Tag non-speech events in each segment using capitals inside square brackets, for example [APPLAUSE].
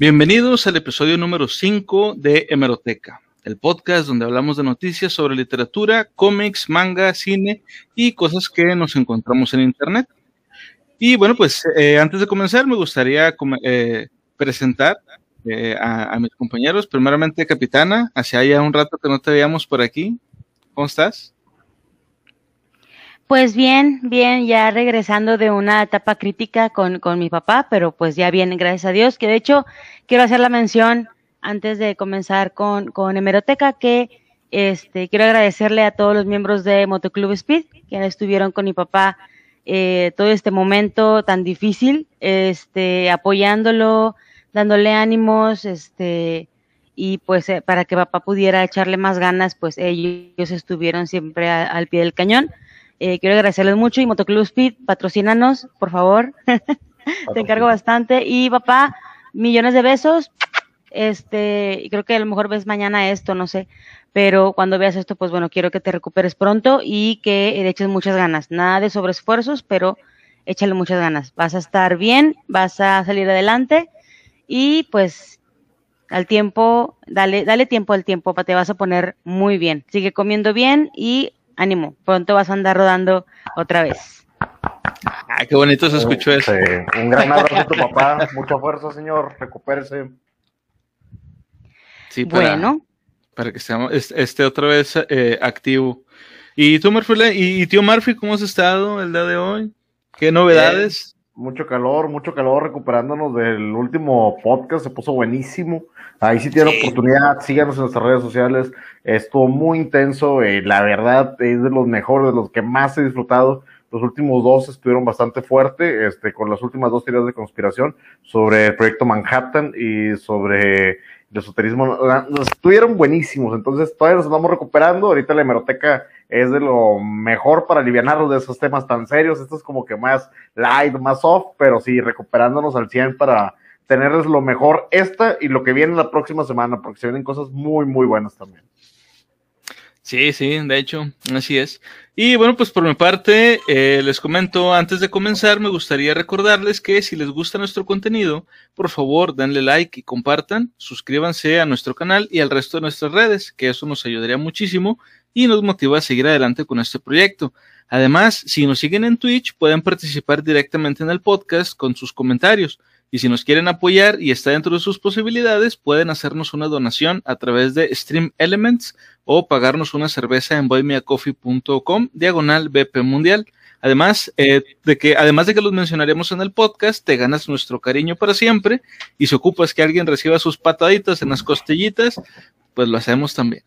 Bienvenidos al episodio número 5 de Hemeroteca, el podcast donde hablamos de noticias sobre literatura, cómics, manga, cine y cosas que nos encontramos en Internet. Y bueno, pues eh, antes de comenzar me gustaría eh, presentar eh, a, mis compañeros. Primeramente, Capitana, hace ya un rato que no te veíamos por aquí. ¿Cómo estás? Pues bien, bien, ya regresando de una etapa crítica con, con mi papá, pero pues ya bien, gracias a Dios, que de hecho quiero hacer la mención antes de comenzar con, con Hemeroteca, que este, quiero agradecerle a todos los miembros de Motoclub Speed que estuvieron con mi papá eh, todo este momento tan difícil, este, apoyándolo, dándole ánimos, este, y pues eh, para que papá pudiera echarle más ganas, pues ellos estuvieron siempre al pie del cañón. Eh, quiero agradecerles mucho y Motoclub Speed, patrocínanos, por favor. [LAUGHS] Te encargo bastante. Y papá, millones de besos. Este, y creo que a lo mejor ves mañana esto, no sé. Pero cuando veas esto, pues bueno, quiero que te recuperes pronto y que le eches muchas ganas. Nada de sobreesfuerzos, pero échale muchas ganas. Vas a estar bien, vas a salir adelante y pues al tiempo, dale, dale tiempo al tiempo, te vas a poner muy bien. Sigue comiendo bien y ánimo, pronto vas a andar rodando otra vez. Ah, qué bonito se escuchó eso. Un gran abrazo a tu papá, mucha fuerza, señor, recupérese. Sí, para, bueno. Para que esté otra vez eh, activo. ¿Y tú, Murphy, y, tío Murphy, cómo has estado el día de hoy? ¿Qué novedades? mucho calor, mucho calor, recuperándonos del último podcast, se puso buenísimo. Ahí sí tienen oportunidad, síganos en nuestras redes sociales. Estuvo muy intenso, eh, la verdad es de los mejores, de los que más he disfrutado. Los últimos dos estuvieron bastante fuerte, este, con las últimas dos teorías de conspiración sobre el proyecto Manhattan y sobre el esoterismo. Estuvieron buenísimos, entonces todavía nos vamos recuperando. Ahorita la hemeroteca es de lo mejor para aliviarnos de esos temas tan serios. Esto es como que más light, más soft, pero sí, recuperándonos al 100 para tenerles lo mejor esta y lo que viene la próxima semana, porque se vienen cosas muy, muy buenas también. Sí, sí, de hecho, así es. Y bueno, pues por mi parte, eh, les comento, antes de comenzar, me gustaría recordarles que si les gusta nuestro contenido, por favor, denle like y compartan, suscríbanse a nuestro canal y al resto de nuestras redes, que eso nos ayudaría muchísimo y nos motiva a seguir adelante con este proyecto. Además, si nos siguen en Twitch, pueden participar directamente en el podcast con sus comentarios. Y si nos quieren apoyar y está dentro de sus posibilidades, pueden hacernos una donación a través de Stream Elements o pagarnos una cerveza en boymeacoffee.com diagonal BP Mundial. Además, eh, de que, además de que los mencionaremos en el podcast, te ganas nuestro cariño para siempre y si ocupas que alguien reciba sus pataditas en las costillitas, pues lo hacemos también.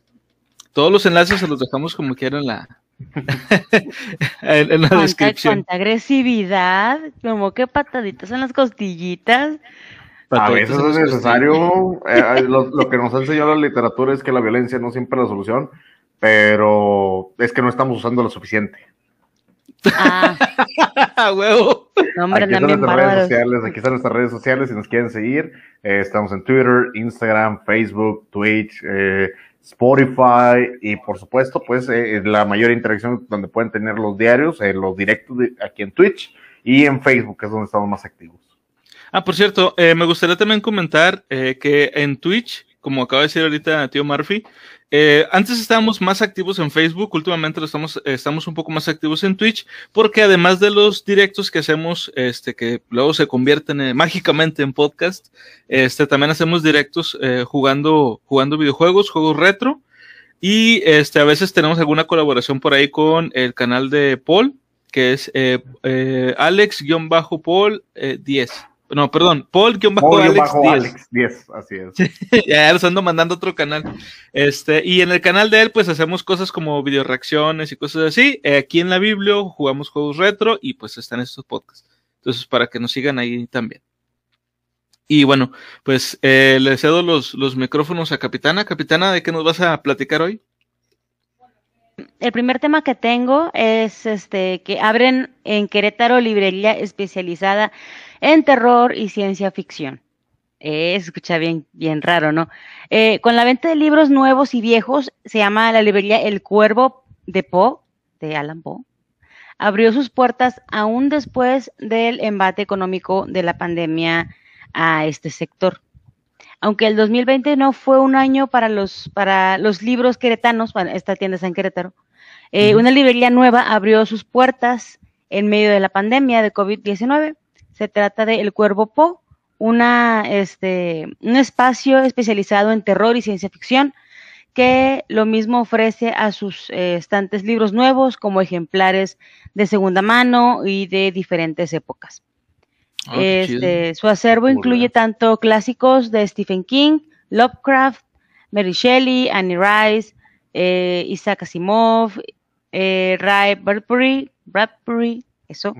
Todos los enlaces se los dejamos como quieran en la, [LAUGHS] en, la descripción. Cuánta agresividad, como que pataditas en las costillitas. A veces es necesario. Eh, [LAUGHS] lo, que nos ha enseñado la literatura es que la violencia no siempre es la solución, pero es que no estamos usando lo suficiente. Ah, [LAUGHS] huevo. aquí, están nuestras redes sociales, aquí están nuestras redes sociales si nos quieren seguir. Eh, estamos en Twitter, Instagram, Facebook, Twitch. Eh, Spotify y por supuesto pues eh, la mayor interacción donde pueden tener los diarios, eh, los directos aquí en Twitch y en Facebook que es donde estamos más activos. Ah, por cierto, eh, me gustaría también comentar que en Twitch, como acaba de decir ahorita tío Murphy, eh, antes estábamos más activos en Facebook, últimamente lo estamos, estamos un poco más activos en Twitch, porque además de los directos que hacemos, este, que luego se convierten mágicamente en podcast, este, también hacemos directos eh, jugando, jugando videojuegos, juegos retro, y este, a veces tenemos alguna colaboración por ahí con el canal de Paul, que es eh, eh Alex-Paul 10. No, perdón, Paul-Alex 10. así es. [LAUGHS] ya los ando mandando otro canal. Este, y en el canal de él, pues hacemos cosas como video reacciones y cosas así. Eh, aquí en la Biblia jugamos juegos retro y pues están estos podcasts. Entonces, para que nos sigan ahí también. Y bueno, pues eh, le cedo los, los micrófonos a Capitana. Capitana, ¿de qué nos vas a platicar hoy? El primer tema que tengo es este que abren en Querétaro librería especializada en terror y ciencia ficción. Eh, escucha bien, bien raro, ¿no? Eh, con la venta de libros nuevos y viejos, se llama la librería El Cuervo de Poe, de Alan Poe. Abrió sus puertas aún después del embate económico de la pandemia a este sector. aunque el 2020 no fue un año para los, para los libros queretanos, bueno, esta tienda está en Querétaro, eh, una librería nueva abrió sus puertas en medio de la pandemia de COVID-19. Se trata de El Cuervo Po, una, este, un espacio especializado en terror y ciencia ficción que lo mismo ofrece a sus eh, estantes libros nuevos como ejemplares de segunda mano y de diferentes épocas. Ah, este, su acervo incluye tanto clásicos de Stephen King, Lovecraft, Mary Shelley, Annie Rice, eh, Isaac Asimov, eh, Ray Bradbury, Bradbury, eso,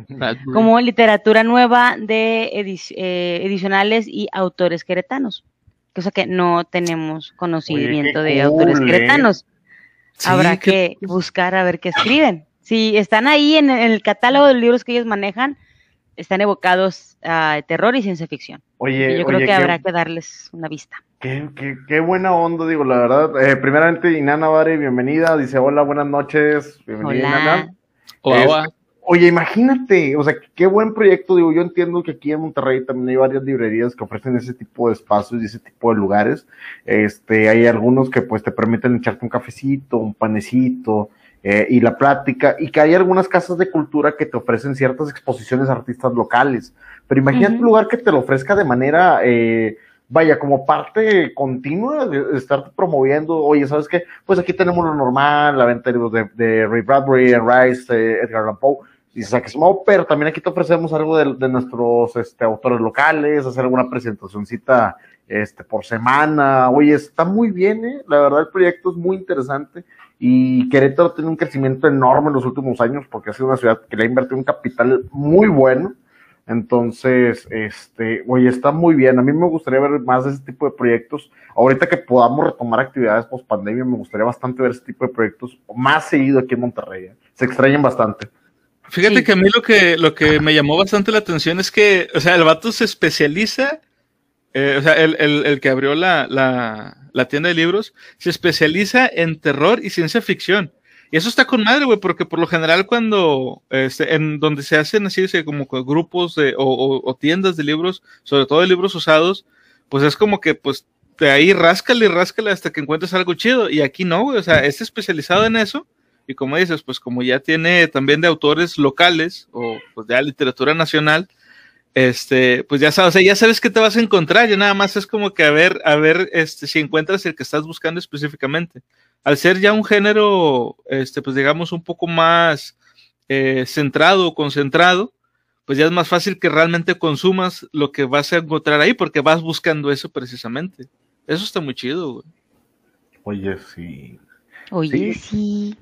como literatura nueva de eh, edicionales y autores queretanos, cosa que no tenemos conocimiento de autores queretanos. Habrá que buscar a ver qué escriben. Si están ahí en el catálogo de libros que ellos manejan, están evocados a terror y ciencia ficción. Oye, yo creo que habrá que darles una vista. Qué, qué, qué, buena onda, digo, la verdad. Eh, primeramente, Inana Vare, bienvenida. Dice, hola, buenas noches. Bienvenida, Inana. Hola. Oye, imagínate, o sea, qué buen proyecto. Digo, yo entiendo que aquí en Monterrey también hay varias librerías que ofrecen ese tipo de espacios y ese tipo de lugares. Este, hay algunos que pues te permiten echarte un cafecito, un panecito, eh, y la plática, y que hay algunas casas de cultura que te ofrecen ciertas exposiciones artistas locales. Pero imagínate un lugar que te lo ofrezca de manera, eh, vaya, como parte continua de, estar promoviendo, oye, ¿sabes qué? Pues aquí tenemos lo normal, la venta de, de Ray Bradbury, Rice, Edgar Allan Poe, y pero también aquí te ofrecemos algo de, de nuestros este, autores locales, hacer alguna presentacioncita este, por semana. Oye, está muy bien, ¿eh? La verdad, el proyecto es muy interesante. Y Querétaro tiene un crecimiento enorme en los últimos años porque ha sido una ciudad que le ha invertido un capital muy bueno. Entonces, este, oye, está muy bien. A mí me gustaría ver más de ese tipo de proyectos. Ahorita que podamos retomar actividades post pandemia, me gustaría bastante ver ese tipo de proyectos más seguido aquí en Monterrey. ¿eh? Se extrañan bastante. Fíjate que a mí lo que, lo que me llamó bastante la atención es que, o sea, el vato se especializa, eh, o sea, el, el, el que abrió la, la, la tienda de libros, se especializa en terror y ciencia ficción. Y eso está con madre, güey, porque por lo general cuando, este, en donde se hacen así, como grupos de, o, tiendas de libros, sobre todo de libros usados, pues es como que, pues, de ahí ráscale y ráscale hasta que encuentres algo chido. Y aquí no, güey, o sea, es especializado en eso. Y como dices, pues como ya tiene también de autores locales o pues de literatura nacional, este, pues ya sabes, ya sabes que te vas a encontrar, ya nada más es como que a ver, a ver, este, si encuentras el que estás buscando específicamente. Al ser ya un género, este, pues digamos, un poco más eh, centrado o concentrado, pues ya es más fácil que realmente consumas lo que vas a encontrar ahí, porque vas buscando eso precisamente. Eso está muy chido, güey. Oye, sí. Oye, sí.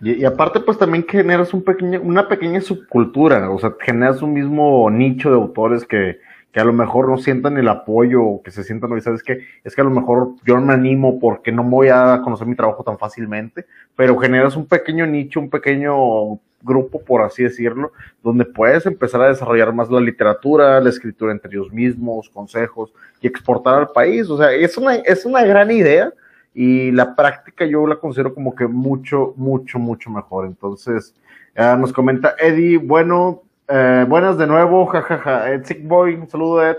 Y, aparte, pues también generas un pequeño, una pequeña subcultura, o sea, generas un mismo nicho de autores que, que a lo mejor no sientan el apoyo o que se sientan, y sabes que es que a lo mejor yo no me animo porque no voy a conocer mi trabajo tan fácilmente, pero generas un pequeño nicho, un pequeño grupo, por así decirlo, donde puedes empezar a desarrollar más la literatura, la escritura entre ellos mismos, consejos y exportar al país. O sea, es una, es una gran idea y la práctica yo la considero como que mucho, mucho, mucho mejor. Entonces, nos comenta Eddie, bueno, eh, buenas de nuevo, jajaja, Ed Sick Boy, un saludo Ed.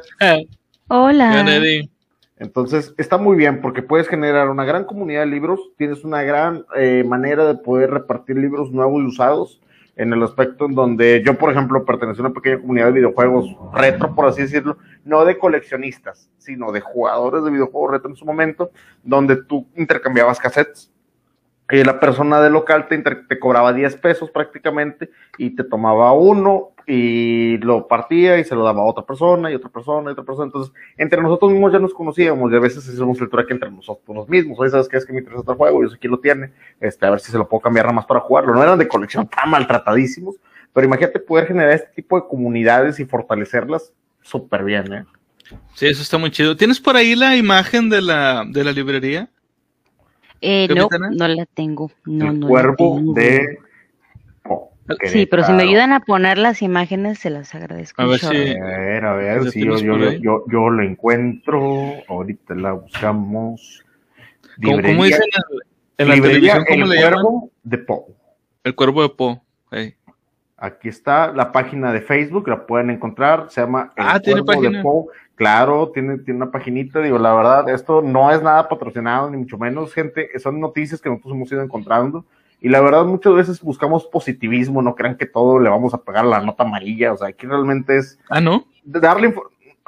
Hola. Eddie. Entonces, está muy bien porque puedes generar una gran comunidad de libros, tienes una gran eh, manera de poder repartir libros nuevos y usados en el aspecto en donde yo, por ejemplo, pertenezco a una pequeña comunidad de videojuegos retro, por así decirlo, no de coleccionistas, sino de jugadores de videojuegos retro en su momento, donde tú intercambiabas cassettes y la persona del local te, te cobraba 10 pesos prácticamente y te tomaba uno y lo partía y se lo daba a otra persona y otra persona y otra persona. Entonces, entre nosotros mismos ya nos conocíamos y a veces hacíamos el truque entre nosotros mismos. Oye, ¿sabes qué? Es que me interesa otro juego, yo sé quién lo tiene, este, a ver si se lo puedo cambiar nada más para jugarlo. No eran de colección tan maltratadísimos, pero imagínate poder generar este tipo de comunidades y fortalecerlas súper bien, ¿eh? Sí, eso está muy chido. ¿Tienes por ahí la imagen de la, de la librería? Eh, no, no la tengo. No, el cuervo de. sí, pero si me ayudan a poner las imágenes, se las agradezco. A ver, a ver, a ver si yo, yo, yo, yo, lo encuentro. Ahorita la buscamos. ¿Cómo, dicen en, la televisión? ¿Cómo el le llaman? de Po. El cuervo de Po. Aquí está la página de Facebook, la pueden encontrar, se llama El ah, ¿tiene página? Claro, tiene, tiene una paginita, digo, la verdad, esto no es nada patrocinado, ni mucho menos, gente, son noticias que nosotros hemos ido encontrando, y la verdad muchas veces buscamos positivismo, no crean que todo le vamos a pegar la nota amarilla, o sea, aquí realmente es... Ah, ¿no? Darle,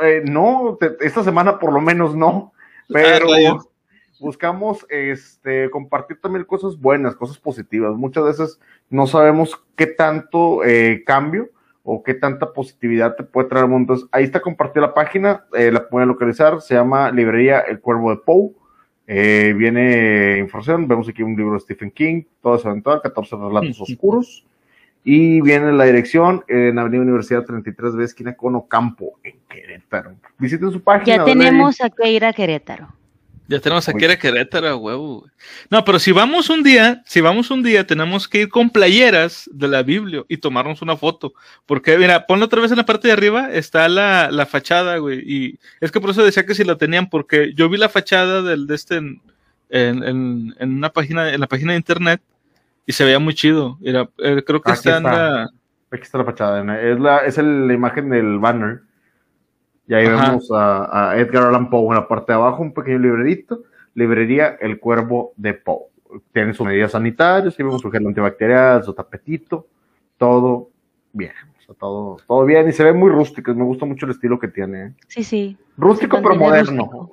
eh, no, esta semana por lo menos no, pero... Ah, buscamos este, compartir también cosas buenas, cosas positivas. Muchas veces no sabemos qué tanto eh, cambio o qué tanta positividad te puede traer al mundo. Entonces, ahí está compartida la página, eh, la pueden localizar, se llama Librería El Cuervo de Poe. Eh, viene información, vemos aquí un libro de Stephen King, todo es eventual, 14 relatos [LAUGHS] oscuros. Y viene la dirección en Avenida Universidad 33B, esquina con Ocampo, en Querétaro. Visiten su página. Ya tenemos a que ir a Querétaro. Ya tenemos aquí a Querétaro, huevo. No, pero si vamos un día, si vamos un día, tenemos que ir con playeras de la Biblia y tomarnos una foto. Porque, mira, ponlo otra vez en la parte de arriba, está la, la fachada, güey. Y es que por eso decía que si la tenían, porque yo vi la fachada del de este en, en, en, una página, en la página de internet, y se veía muy chido. Era, eh, creo que está, en la. Aquí está la fachada, es la, es la imagen del banner. Y ahí vemos a, Edgar Allan Poe en la parte de abajo, un pequeño librerito, librería El Cuervo de Poe. Tiene sus medidas sanitarias, y vemos su gel antibacterial, su tapetito, todo bien. todo, todo bien y se ve muy rústico. Me gusta mucho el estilo que tiene. ¿eh? Sí, sí. Rústico pero moderno.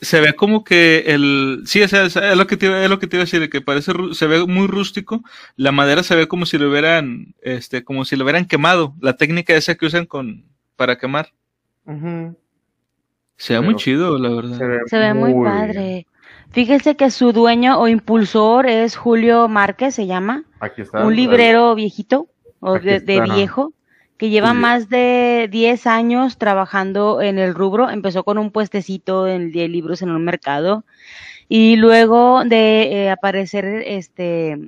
se ve como que el. Sí, es, lo que te, es lo que te iba a decir, que parece. Se ve muy rústico. La madera se ve como si lo hubieran. Este, como si lo hubieran quemado. La técnica esa que usan con para quemar. Se ve muy chido, la verdad. Se ve, muy, padre. Fíjense que su dueño o impulsor es Julio Márquez, se llama. Aquí está. Un librero viejito, o de, viejo, que lleva más de 10 años trabajando en el rubro. Empezó con un puestecito de libros en un mercado. Y luego de eh, aparecer, este,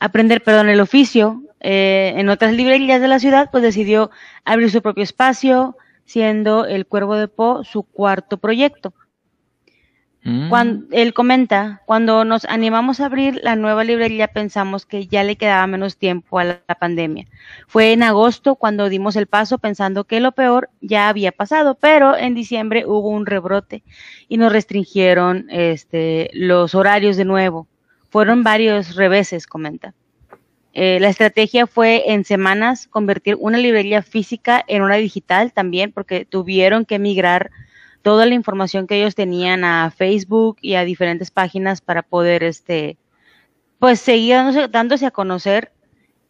aprender, perdón, el oficio, eh, en otras librerías de la ciudad, pues decidió abrir su propio espacio, siendo El Cuervo de Po su cuarto proyecto. Mm. Cuando, él comenta, cuando nos animamos a abrir la nueva librería pensamos que ya le quedaba menos tiempo a la, pandemia. Fue en agosto cuando dimos el paso pensando que lo peor ya había pasado, pero en diciembre hubo un rebrote y nos restringieron este, los horarios de nuevo. Fueron varios reveses, comenta. Eh, la estrategia fue en semanas convertir una librería física en una digital también, porque tuvieron que migrar toda la información que ellos tenían a Facebook y a diferentes páginas para poder, este, pues seguir dándose, a conocer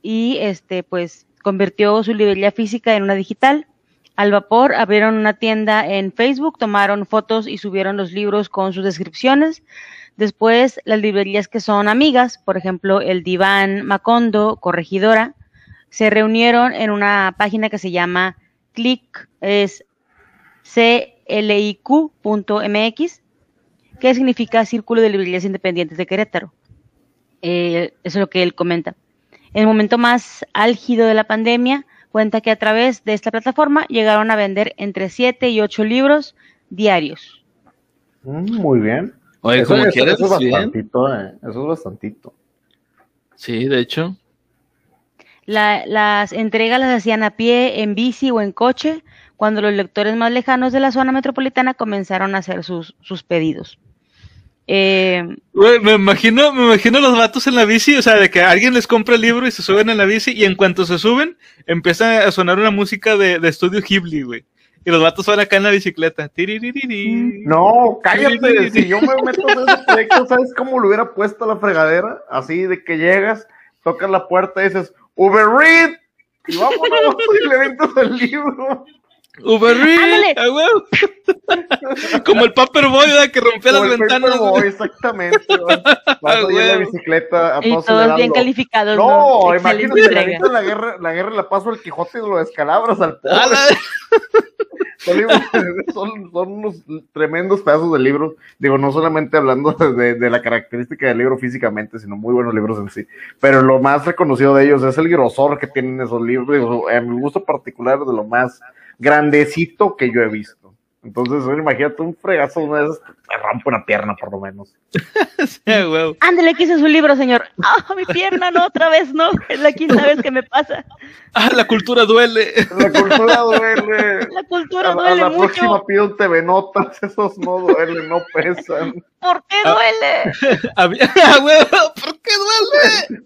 y, este, pues convirtió su librería física en una digital. Al vapor abrieron una tienda en Facebook, tomaron fotos y subieron los libros con sus descripciones. Después, las librerías que son amigas, por ejemplo, el Diván Macondo, Corregidora, se reunieron en una página que se llama Click, es cliq.mx, que significa Círculo de Librerías Independientes de Querétaro. Eh, eso es lo que él comenta. En el momento más álgido de la pandemia, cuenta que a través de esta plataforma llegaron a vender entre 7 y 8 libros diarios. Mm, muy bien. Oye, eso, como quieras, eso es bastantito, eh. Eso es bastantito. Sí, de hecho. las entregas las hacían a pie, en bici o en coche, cuando los lectores más lejanos de la zona metropolitana comenzaron a hacer sus, sus pedidos. Eh, me imagino, me imagino los vatos en la bici, o sea, de que alguien les compra el libro y se suben en la bici y en cuanto se suben, empieza a sonar una música de, de estudio Ghibli, güey. Y los vatos van acá en la bicicleta. No, cállate. Si yo me meto en ese proyecto, ¿sabes cómo lo hubiera puesto a la fregadera? Así de que llegas, tocas la puerta y dices, Uber Read. Y vámonos [LAUGHS] y le ventas el libro. Uber Eats, [LAUGHS] Como el Paperboy que rompía las ventanas. Boy, exactamente. [LAUGHS] Vas en la bicicleta a y todos bien calificados. No, imagínate, la guerra, la guerra la paso al Quijote y lo descalabras al pobre. [LAUGHS] son, son, unos tremendos pedazos de libros. Digo, no solamente hablando [LAUGHS] de, de, la característica del libro físicamente, sino muy buenos libros en sí. Pero lo más reconocido de ellos es el grosor que tienen esos libros. En mi gusto particular, de lo más grandecito que yo he visto. Entonces, imagínate un fregazo, de me rompe una pierna por lo menos. [LAUGHS] sí, güey. Ándale, quise su libro, señor. Ah, mi pierna no, otra vez no. Es la quinta vez que me pasa. Ah, la cultura duele. La cultura [LAUGHS] duele. La cultura a, duele a la mucho. próxima pido un TV Notas, esos no duelen, no pesan. ¿Por qué Ah. duele? [LAUGHS] Había, ah, güey, ¿por qué duele?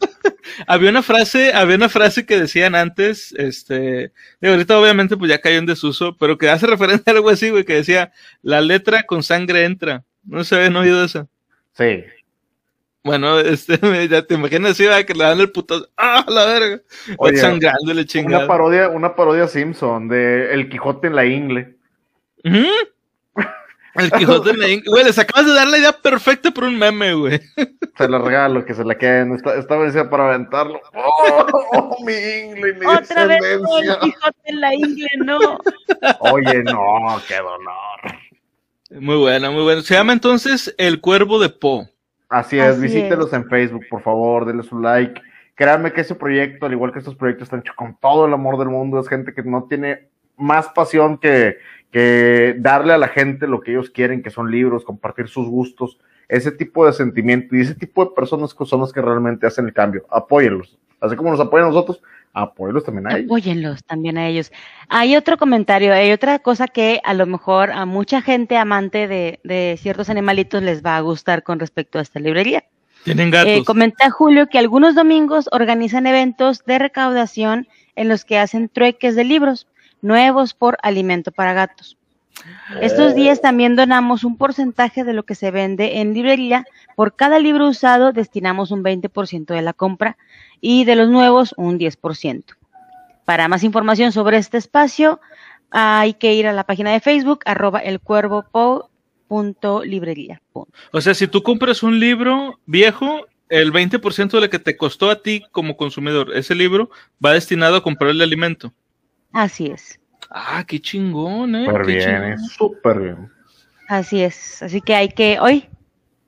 había una frase, había una frase que decían antes, este, digo, ahorita obviamente pues ya cayó en desuso, pero que hace referencia a algo así, güey, que decía, la letra con sangre entra. No se habían oído eso. Sí. Bueno, este, [LAUGHS] ya te imaginas ¿verdad? que le dan el putazo, ¡ah, la verga! Oye, sangrando le Una chingada. parodia, una parodia Simpson de El Quijote en la ingle. Ujú. El Quijote en la Ingle. Güey, les acabas de dar la idea perfecta por un meme, güey. Se la regalo, que se la queden. Está, está vencida para aventarlo. [LAUGHS] ¡Oh, oh, mi ingle y mi Otra vez el Quijote en la ingle, no. Oye, no, qué dolor. Muy buena, muy buena. Se llama entonces El Cuervo de Po. Así es, Así visítelos en Facebook, por favor, denle su like. Créanme que ese proyecto, al igual que estos proyectos, están hechos con todo el amor del mundo. Es gente que no tiene más pasión que, que darle a la gente lo que ellos quieren, que son libros, compartir sus gustos. Ese tipo de sentimiento y ese tipo de personas que son las que realmente hacen el cambio. Apóyenlos. Así como nos apoyan a nosotros, apóyenlos también a ellos. Apóyenlos también a ellos. Hay otro comentario, hay otra cosa que a lo mejor a mucha gente amante de, de ciertos animalitos les va a gustar con respecto a esta librería. Tienen gatos. Eh, comenta Julio que algunos domingos organizan eventos de recaudación en los que hacen trueques de libros nuevos por alimento para gatos. Estos días también donamos un porcentaje de lo que se vende en librería. Por cada libro usado destinamos un 20% de la compra y de los nuevos un 10%. Para más información sobre este espacio hay que ir a la página de Facebook arroba elcuervopo.librería. O sea, si tú compras un libro viejo, el 20% de lo que te costó a ti como consumidor, ese libro va destinado a comprar el alimento. Así es. Ah, qué chingón, eh. Súper bien, súper bien. Así es, así que hay que, hoy,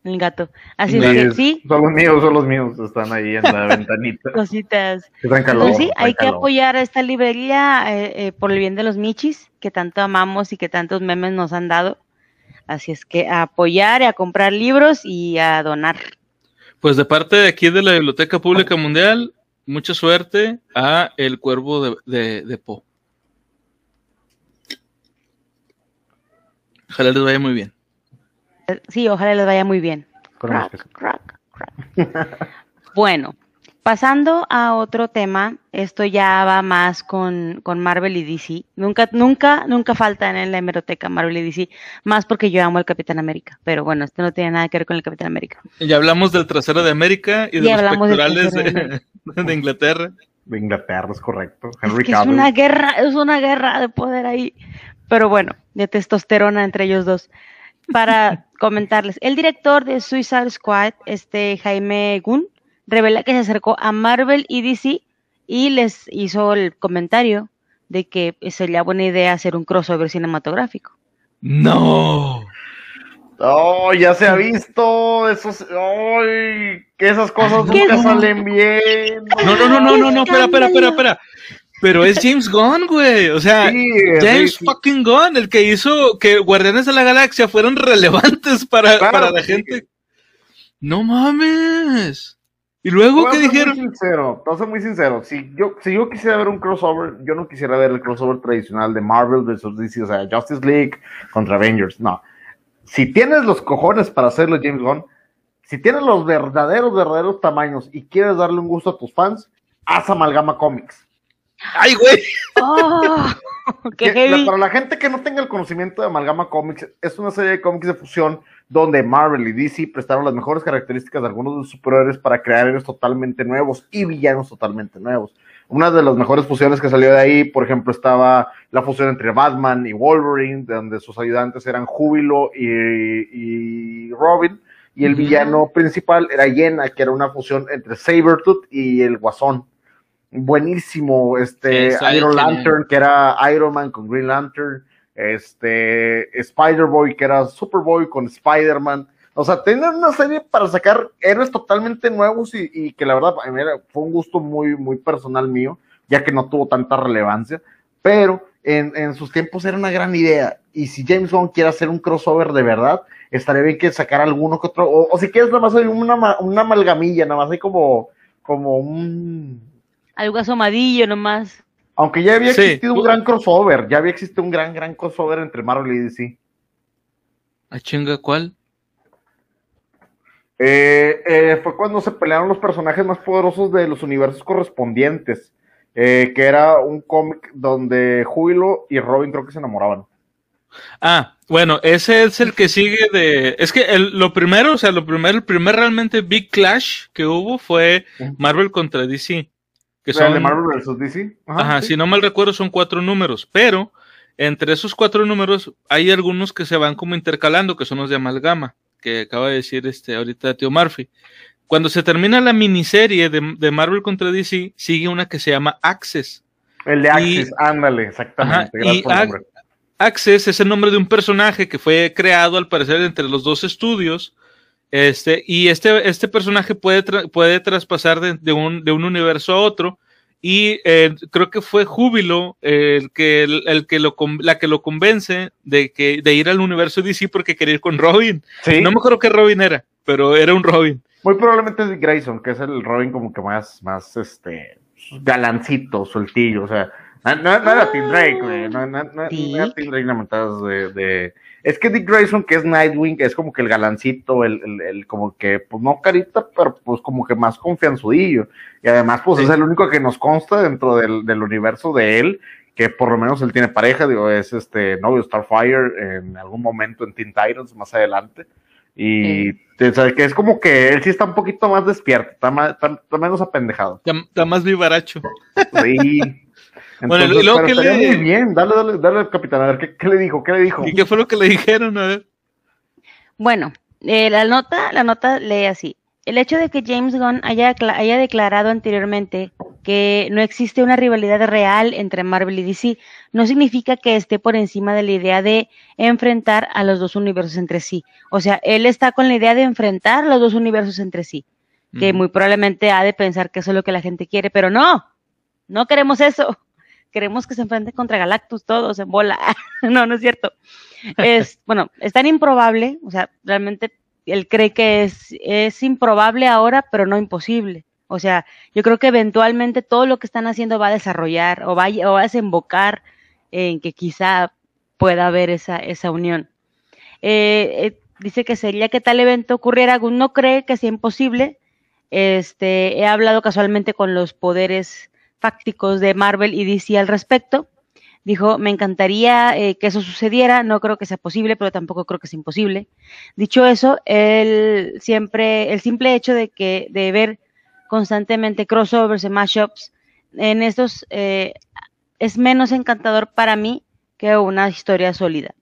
el gato, así Sí, es que sí, Son los míos, son los míos. Están ahí en la [LAUGHS] ventanita. cositas. Están calor. Entonces sí, están hay que apoyar a esta librería eh, eh, por el bien de los michis, que tanto amamos y que tantos memes nos han dado. Así es que a apoyar, y a comprar libros y a donar. Pues de parte de aquí de la Biblioteca Pública Mundial, mucha suerte a El Cuervo de, de, de Po. Ojalá les vaya muy bien. Sí, ojalá les vaya muy bien. Crack, crack, crack. [LAUGHS] bueno, pasando a otro tema, esto ya va más con, con Marvel y DC. Nunca, nunca, nunca faltan en la hemeroteca Marvel y DC, más porque yo amo el Capitán América. Pero bueno, esto no tiene nada que ver con el Capitán América. Ya hablamos del trasero de América y de los pectorales de, de [LAUGHS] de Inglaterra. De Inglaterra, es correcto. Es Henry que es Cavill. una guerra, es una guerra de poder ahí. Pero bueno, de testosterona entre ellos dos. Para comentarles, el director de Suicide Squad, este Jaime Gunn, revela que se acercó a Marvel y DC y les hizo el comentario de que sería buena idea hacer un crossover cinematográfico. No. Oh, ya se ha visto. Esos. ¡Ay! que esas cosas ¿Qué nunca salen bien. No, no, no, no, no, no, espera, espera, espera, espera. Pero es [LAUGHS] James Gunn, güey. O sea, Sí, James sí, sí. fucking Gunn, el que hizo que Guardianes de la Galaxia fueran relevantes para, Claro, para la gente. No mames. ¿Y luego qué dijeron? Muy sincero, a ser muy sincero. Si yo, si yo quisiera ver un crossover, yo no quisiera ver el crossover tradicional de Marvel versus DC, o sea, Justice League contra Avengers. No. Si tienes los cojones para hacerlo, James Gunn, si tienes los verdaderos, verdaderos tamaños y quieres darle un gusto a tus fans, haz Amalgama Comics. Ay, güey. ¡Oh! ¡Qué Que la- heavy! para la gente que no tenga el conocimiento de Amalgama Comics, es una serie de cómics de fusión donde Marvel y DC prestaron las mejores características de algunos de sus superhéroes para crear héroes totalmente nuevos y villanos totalmente nuevos. Una de las mejores fusiones que salió de ahí, por ejemplo, estaba la fusión entre Batman y Wolverine, de donde sus ayudantes eran Júbilo y, y Robin, y el villano principal era Yena, que era una fusión entre Sabretooth y el Guasón. Buenísimo, este Sí, Iron genial. Lantern, que era Iron Man con Green Lantern, este Spider-Boy, que era Superboy con Spider-Man. O sea, tenían una serie para sacar héroes totalmente nuevos y, y que la verdad fue un gusto muy, muy personal mío, ya que no tuvo tanta relevancia, pero en, en sus tiempos era una gran idea. y si James Gunn quiere hacer un crossover de verdad, estaría bien que sacara alguno que otro, o, si quieres nada más hay una, una amalgamilla, nada más hay como, como un... Algo asomadillo nomás. Aunque ya había existido un gran crossover, ya había existido un gran, gran crossover entre Marvel y DC. ¿A chinga cuál? Eh, eh, fue cuando se pelearon los personajes más poderosos de los universos correspondientes, eh, que era un cómic donde Júbilo y Robin creo que se enamoraban. Ah, bueno, ese es el que sigue de. Es que el, lo primero, o sea, lo primero, el primer realmente Big Clash que hubo fue Marvel contra DC. Que son, de Marvel vs. DC. Ajá, si no mal recuerdo, son cuatro números, pero entre esos cuatro números hay algunos que se van como intercalando, que son los de amalgama, que acaba de decir este ahorita Tío Murphy. Cuando se termina la miniserie de, Marvel contra DC, sigue una que se llama Access. El de Access, ándale, exactamente. y Access es el nombre de un personaje que fue creado al parecer entre los dos estudios. Este, y este, este personaje puede, puede traspasar de, un, de un universo a otro y eh, creo que fue Júbilo el que, el, que lo, la que lo convence de, que, de ir al universo DC porque quería ir con Robin. No me acuerdo qué Robin era, pero era un Robin. Muy probablemente es Grayson, que es el Robin como que más, más este, galancito, sueltillo, o sea, no, no, era Tim Drake, güey, no, no, no, era Tim Drake, de es que Dick Grayson, que es Nightwing, es como que el galancito, el, el, el, como que, pues no carita, pero pues como que más confianzudillo. Y además, pues es el único que nos consta dentro del, del, universo de él, que por lo menos él tiene pareja, digo, es este novio Starfire en algún momento en Teen Titans más adelante. Y que es como que él sí está un poquito más despierto, está, más, está, menos apendejado. Está, más vivaracho. Sí. Bueno, y luego que le... Muy bien, dale, dale, dale al capitán, a ver, ¿qué, le dijo? ¿Qué le dijo? ¿Y qué fue lo que le dijeron? A ver. Bueno, eh, la nota, la nota lee así. El hecho de que James Gunn haya, haya declarado anteriormente que no existe una rivalidad real entre Marvel y DC no significa que esté por encima de la idea de enfrentar a los dos universos entre sí. O sea, él está con la idea de enfrentar los dos universos entre sí, que muy probablemente ha de pensar que eso es lo que la gente quiere, pero no, no queremos eso queremos que se enfrente contra Galactus todos en bola. [LAUGHS] no, no es cierto. Es, [LAUGHS] bueno, es tan improbable, o sea, realmente él cree que es, es improbable ahora, pero no imposible. O sea, yo creo que eventualmente todo lo que están haciendo va a desarrollar o va, o va a desembocar en que quizá pueda haber esa, esa unión. Eh, eh, dice que sería que tal evento ocurriera, no cree que sea imposible. Este, he hablado casualmente con los poderes fácticos de Marvel y DC al respecto. Dijo, me encantaría eh, que eso sucediera, no creo que sea posible, pero tampoco creo que sea imposible. Dicho eso, el siempre, el simple hecho de que, de ver constantemente crossovers y mashups en estos eh, es menos encantador para mí que una historia sólida.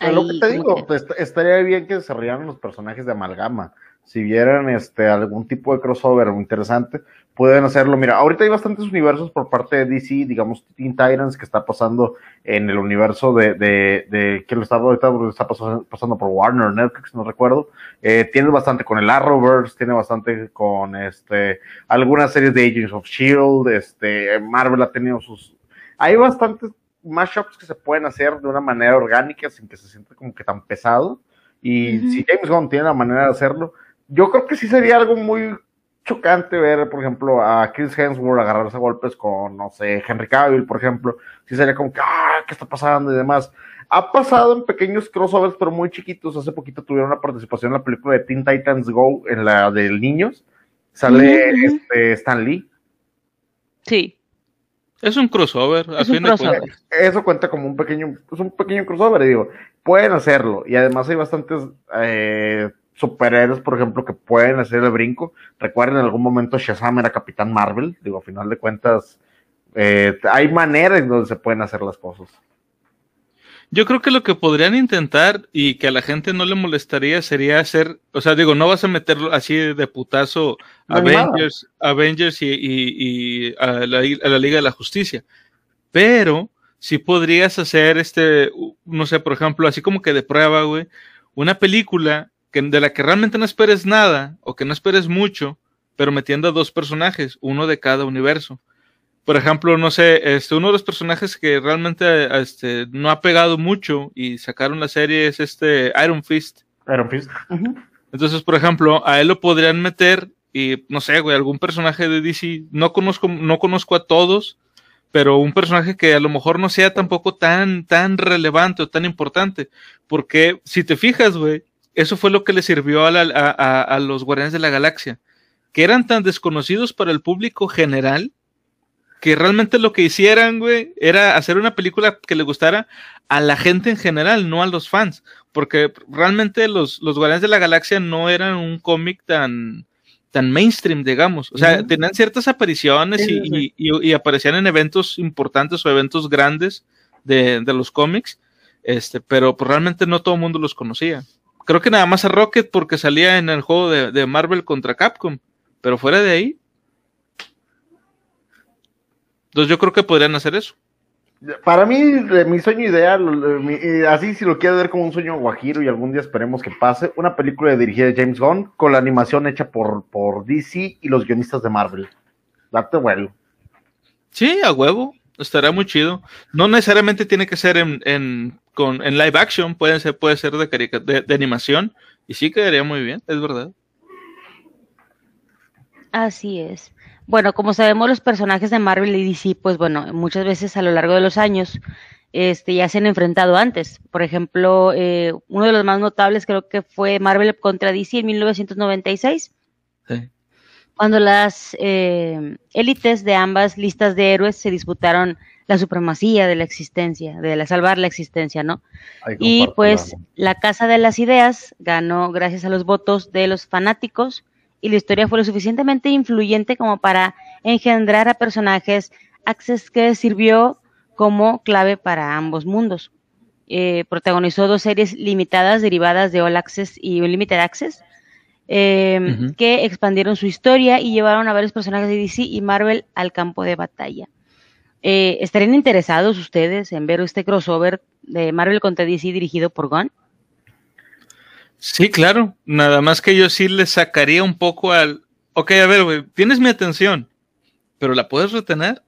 lo que te digo, pues, estaría bien que desarrollaran los personajes de amalgama si vieran este algún tipo de crossover interesante, pueden hacerlo. Mira, ahorita hay bastantes universos por parte de DC, digamos Teen Titans, que está pasando en el universo de, de, de que lo está, ahorita está pasando, por Warner, Netflix, no recuerdo. Eh, tiene bastante con el Arrowverse, tiene bastante con este algunas series de Agents of Shield, este Marvel ha tenido sus hay bastantes mashups que se pueden hacer de una manera orgánica sin que se sienta como que tan pesado. Y si James Gunn tiene la manera de hacerlo, yo creo que sí sería algo muy chocante ver, por ejemplo, a Chris Hemsworth agarrarse a golpes con, no sé, Henry Cavill, por ejemplo. Sí sería como que, ah, ¿qué está pasando? Y demás. Ha pasado en pequeños crossovers, pero muy chiquitos. Hace poquito tuvieron una participación en la película de Teen Titans Go, en la de niños. Sale este Stan Lee. Sí. Es un crossover, a fin De Eso cuenta como un pequeño, es un pequeño crossover, y digo, pueden hacerlo. Y además hay bastantes eh, superhéroes, por ejemplo, que pueden hacer el brinco. Recuerden, en algún momento Shazam era Capitán Marvel. Digo, a final de cuentas, eh, hay maneras en donde se pueden hacer las cosas. Yo creo que lo que podrían intentar y que a la gente no le molestaría sería hacer, o sea, digo, no vas a meterlo así de putazo Avengers, Avengers y, a, la, a, la, Liga de la Justicia, pero si podrías hacer este, no sé, por ejemplo, así como que de prueba, güey, una película que, de la que realmente no esperes nada o que no esperes mucho, pero metiendo a dos personajes, uno de cada universo. por ejemplo, no sé, este, uno de los personajes que realmente este, no ha pegado mucho y sacaron la serie es este Iron Fist. Iron Fist. Entonces, por ejemplo, a él lo podrían meter y no sé, güey, algún personaje de DC, no conozco, no conozco a todos, pero un personaje que a lo mejor no sea tampoco tan, tan relevante o tan importante. Porque si te fijas, güey, eso fue lo que le sirvió a, a, a, los Guardianes de la Galaxia, que eran tan desconocidos para el público general, que realmente lo que hicieran, güey, era hacer una película que le gustara a la gente en general, no a los fans. Porque realmente los, los Guardianes de la Galaxia no eran un cómic tan, tan mainstream, digamos. O sea, tenían ciertas apariciones y, aparecían en eventos importantes o eventos grandes de, los cómics, este, pero pues, realmente no todo el mundo los conocía. Creo que nada más a Rocket porque salía en el juego de, Marvel contra Capcom, pero fuera de ahí. Entonces yo creo que podrían hacer eso. Para mí, mi sueño ideal, así si lo quiero ver como un sueño guajiro y algún día esperemos que pase, una película dirigida de James Gunn con la animación hecha por, por DC y los guionistas de Marvel. Date vuelo. Sí, a huevo. Estará muy chido. No necesariamente tiene que ser en, en, con, en live action, puede ser, puede ser de, de animación y sí quedaría muy bien, es verdad. Así es. Bueno, como sabemos, los personajes de Marvel y DC, pues bueno, muchas veces a lo largo de los años este, ya se han enfrentado antes. Por ejemplo, eh, uno de los más notables creo que fue Marvel contra DC en 1996. Sí. Cuando las eh, élites de ambas listas de héroes se disputaron la supremacía de la existencia, de la salvar la existencia, ¿no? y pues la Casa de las Ideas ganó gracias a los votos de los fanáticos y la historia fue lo suficientemente influyente como para engendrar a personajes Access que sirvió como clave para ambos mundos. Eh, protagonizó dos series limitadas derivadas de All Access y Unlimited Access, em, que expandieron su historia y llevaron a varios personajes de DC y Marvel al campo de batalla. Eh, ¿Estarían interesados ustedes en ver este crossover de Marvel contra DC dirigido por Gunn? Sí, claro. Nada más que yo sí le sacaría un poco al. Ok, a ver, güey, tienes mi atención, pero ¿la puedes retener?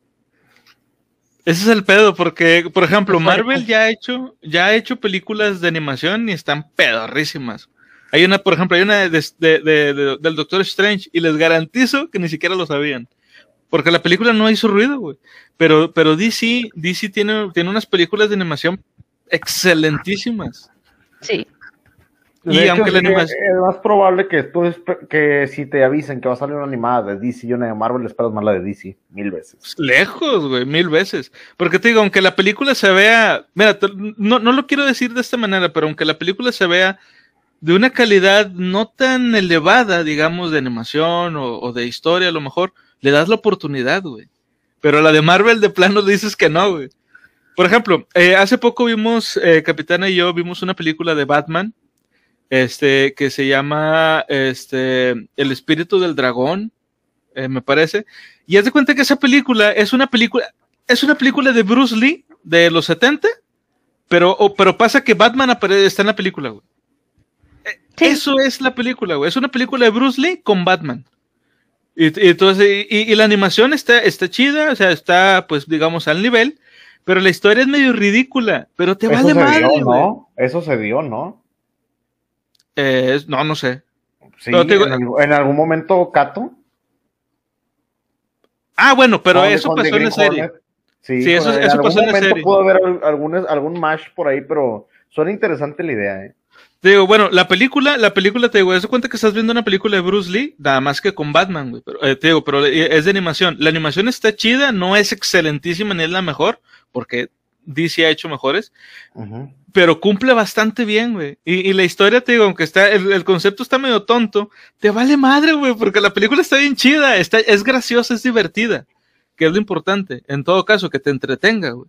Ese es el pedo, porque, por ejemplo, Marvel ya ha hecho, ya ha hecho películas de animación y están pedorrísimas. Hay una, por ejemplo, hay una de, del Doctor Strange y les garantizo que ni siquiera lo sabían. Porque la película no hizo ruido, güey. Pero, pero DC, DC tiene, tiene unas películas de animación excelentísimas. Sí. Y aunque la animación... Es más probable que tú que si te avisen que va a salir una animada de DC y una de Marvel, esperas más la de DC, mil veces. Pues, lejos, güey, mil veces. Porque te digo, aunque la película se vea, mira, no, no lo quiero decir de esta manera, pero aunque la película se vea de una calidad no tan elevada, digamos, de animación o, de historia, a lo mejor, le das la oportunidad, güey. Pero la de Marvel de plano [LAUGHS] dices que no, güey. Por ejemplo, eh, hace poco vimos, eh, Capitana y yo vimos una película de Batman, este, que se llama este, El espíritu del dragón, eh, me parece. Y haz de cuenta que esa película es una película, es una película de Bruce Lee de los 70, pero, pero pasa que Batman aparece, está en la película, güey. Eso es la película, güey. Es una película de Bruce Lee con Batman. Y, entonces, y, la animación está, está chida, o sea, está, pues, digamos, al nivel, pero la historia es medio ridícula, pero te vale madre, ¿no? Eso se dio, ¿no? Eh, no, no sé. Sí, en, algún momento Cato. Ah, bueno, pero eso pasó en la serie. Sí, eso, pasó en la serie. Pudo haber algún, algún match por ahí, pero suena interesante la idea, ¿eh? Digo, bueno, la película, la película, te digo, das cuenta que estás viendo una película de Bruce Lee, nada más que con Batman, güey. Pero, eh, te digo, pero es de animación. La animación está chida, no es excelentísima ni es la mejor, porque DC ha hecho mejores, pero cumple bastante bien, güey. Y, la historia, te digo, aunque está, el, concepto está medio tonto, te vale madre, güey, porque la película está bien chida, está, es graciosa, es divertida, que es lo importante, en todo caso, que te entretenga, güey.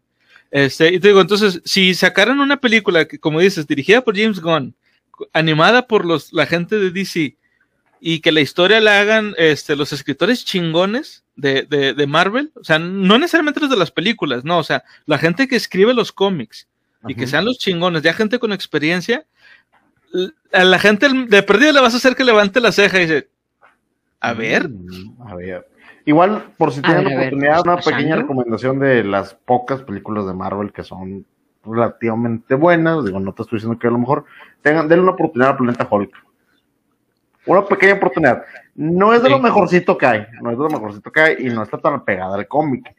Este, y te digo, entonces, si sacaran una película que, como dices, dirigida por James Gunn, animada por los, la gente de DC, y que la historia la hagan este, los escritores chingones de, de, Marvel, o sea, no necesariamente los de las películas, no, o sea, la gente que escribe los cómics y que sean los chingones, ya gente con experiencia, a la gente de perdida le vas a hacer que levante la ceja y dice, a ver. Mm, a ver. Igual, por si tienen ver, a ver, oportunidad, ¿qué una pequeña recomendación de las pocas películas de Marvel que son relativamente buenas. Digo, no te estoy diciendo que a lo mejor tengan, denle una oportunidad al Planeta Hulk. Una pequeña oportunidad. No es de lo mejorcito que hay, no es de lo mejorcito que hay y no está tan pegada al cómic.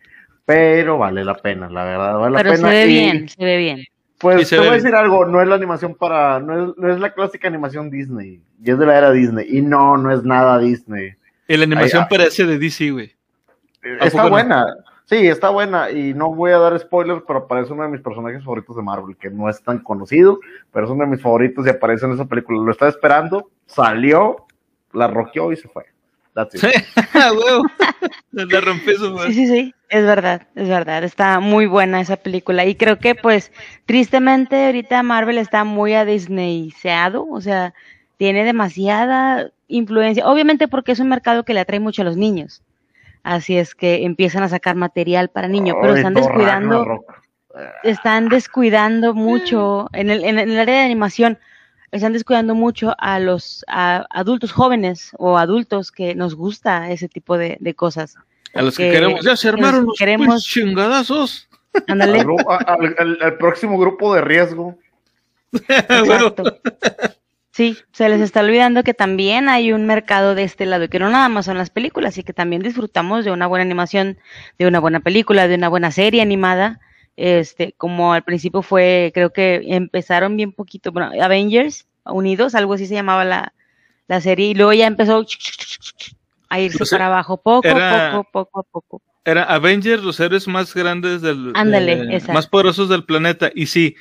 Pero vale la pena, la verdad, vale Pero la se pena. ve y, bien, se ve bien. Pues Sí, se te ve voy a bien. decir algo, no es la animación para, no es, no es la clásica animación Disney, y es de la era Disney, y no, no es nada Disney. Y la animación Ay, ah. parece de DC, güey. ¿A Está no? Sí, está buena, y no voy a dar spoilers, pero aparece uno de mis personajes favoritos de Marvel, que no es tan conocido, pero es uno de mis favoritos y aparece en esa película. Lo estaba esperando, salió, la roqueó y se fue. That's it. [LAUGHS] Huevo. La rompí su Sí, sí, sí, es verdad, es verdad. Está muy buena esa película. Y creo que, pues, tristemente, ahorita Marvel está muy a Disneyseado, o sea, tiene demasiada influencia. Obviamente, porque es un mercado que le atrae mucho a los niños. Así es que empiezan a sacar material para niños, pero están descuidando, Ragnarok. están descuidando mucho en el, en el área de animación. Están descuidando mucho a los a adultos jóvenes o adultos que nos gusta ese tipo de, de cosas. A los que que- queremos. Ya se armaron los los queremos- chingadazos. Ándale. Al, al- próximo grupo de riesgo. [LAUGHS] Exacto. Sí, se les está olvidando que también hay un mercado de este lado, que no nada más son las películas, y que también disfrutamos de una buena animación, de una buena película, de una buena serie animada. Este, como al principio fue, creo que empezaron bien poquito, bueno, Avengers Unidos, algo así se llamaba la, la serie, y luego ya empezó a irse O sea, para abajo, poco, era- poco, poco a poco. Era Avengers, los héroes más grandes del. Ándale, más poderosos del planeta. Y sí,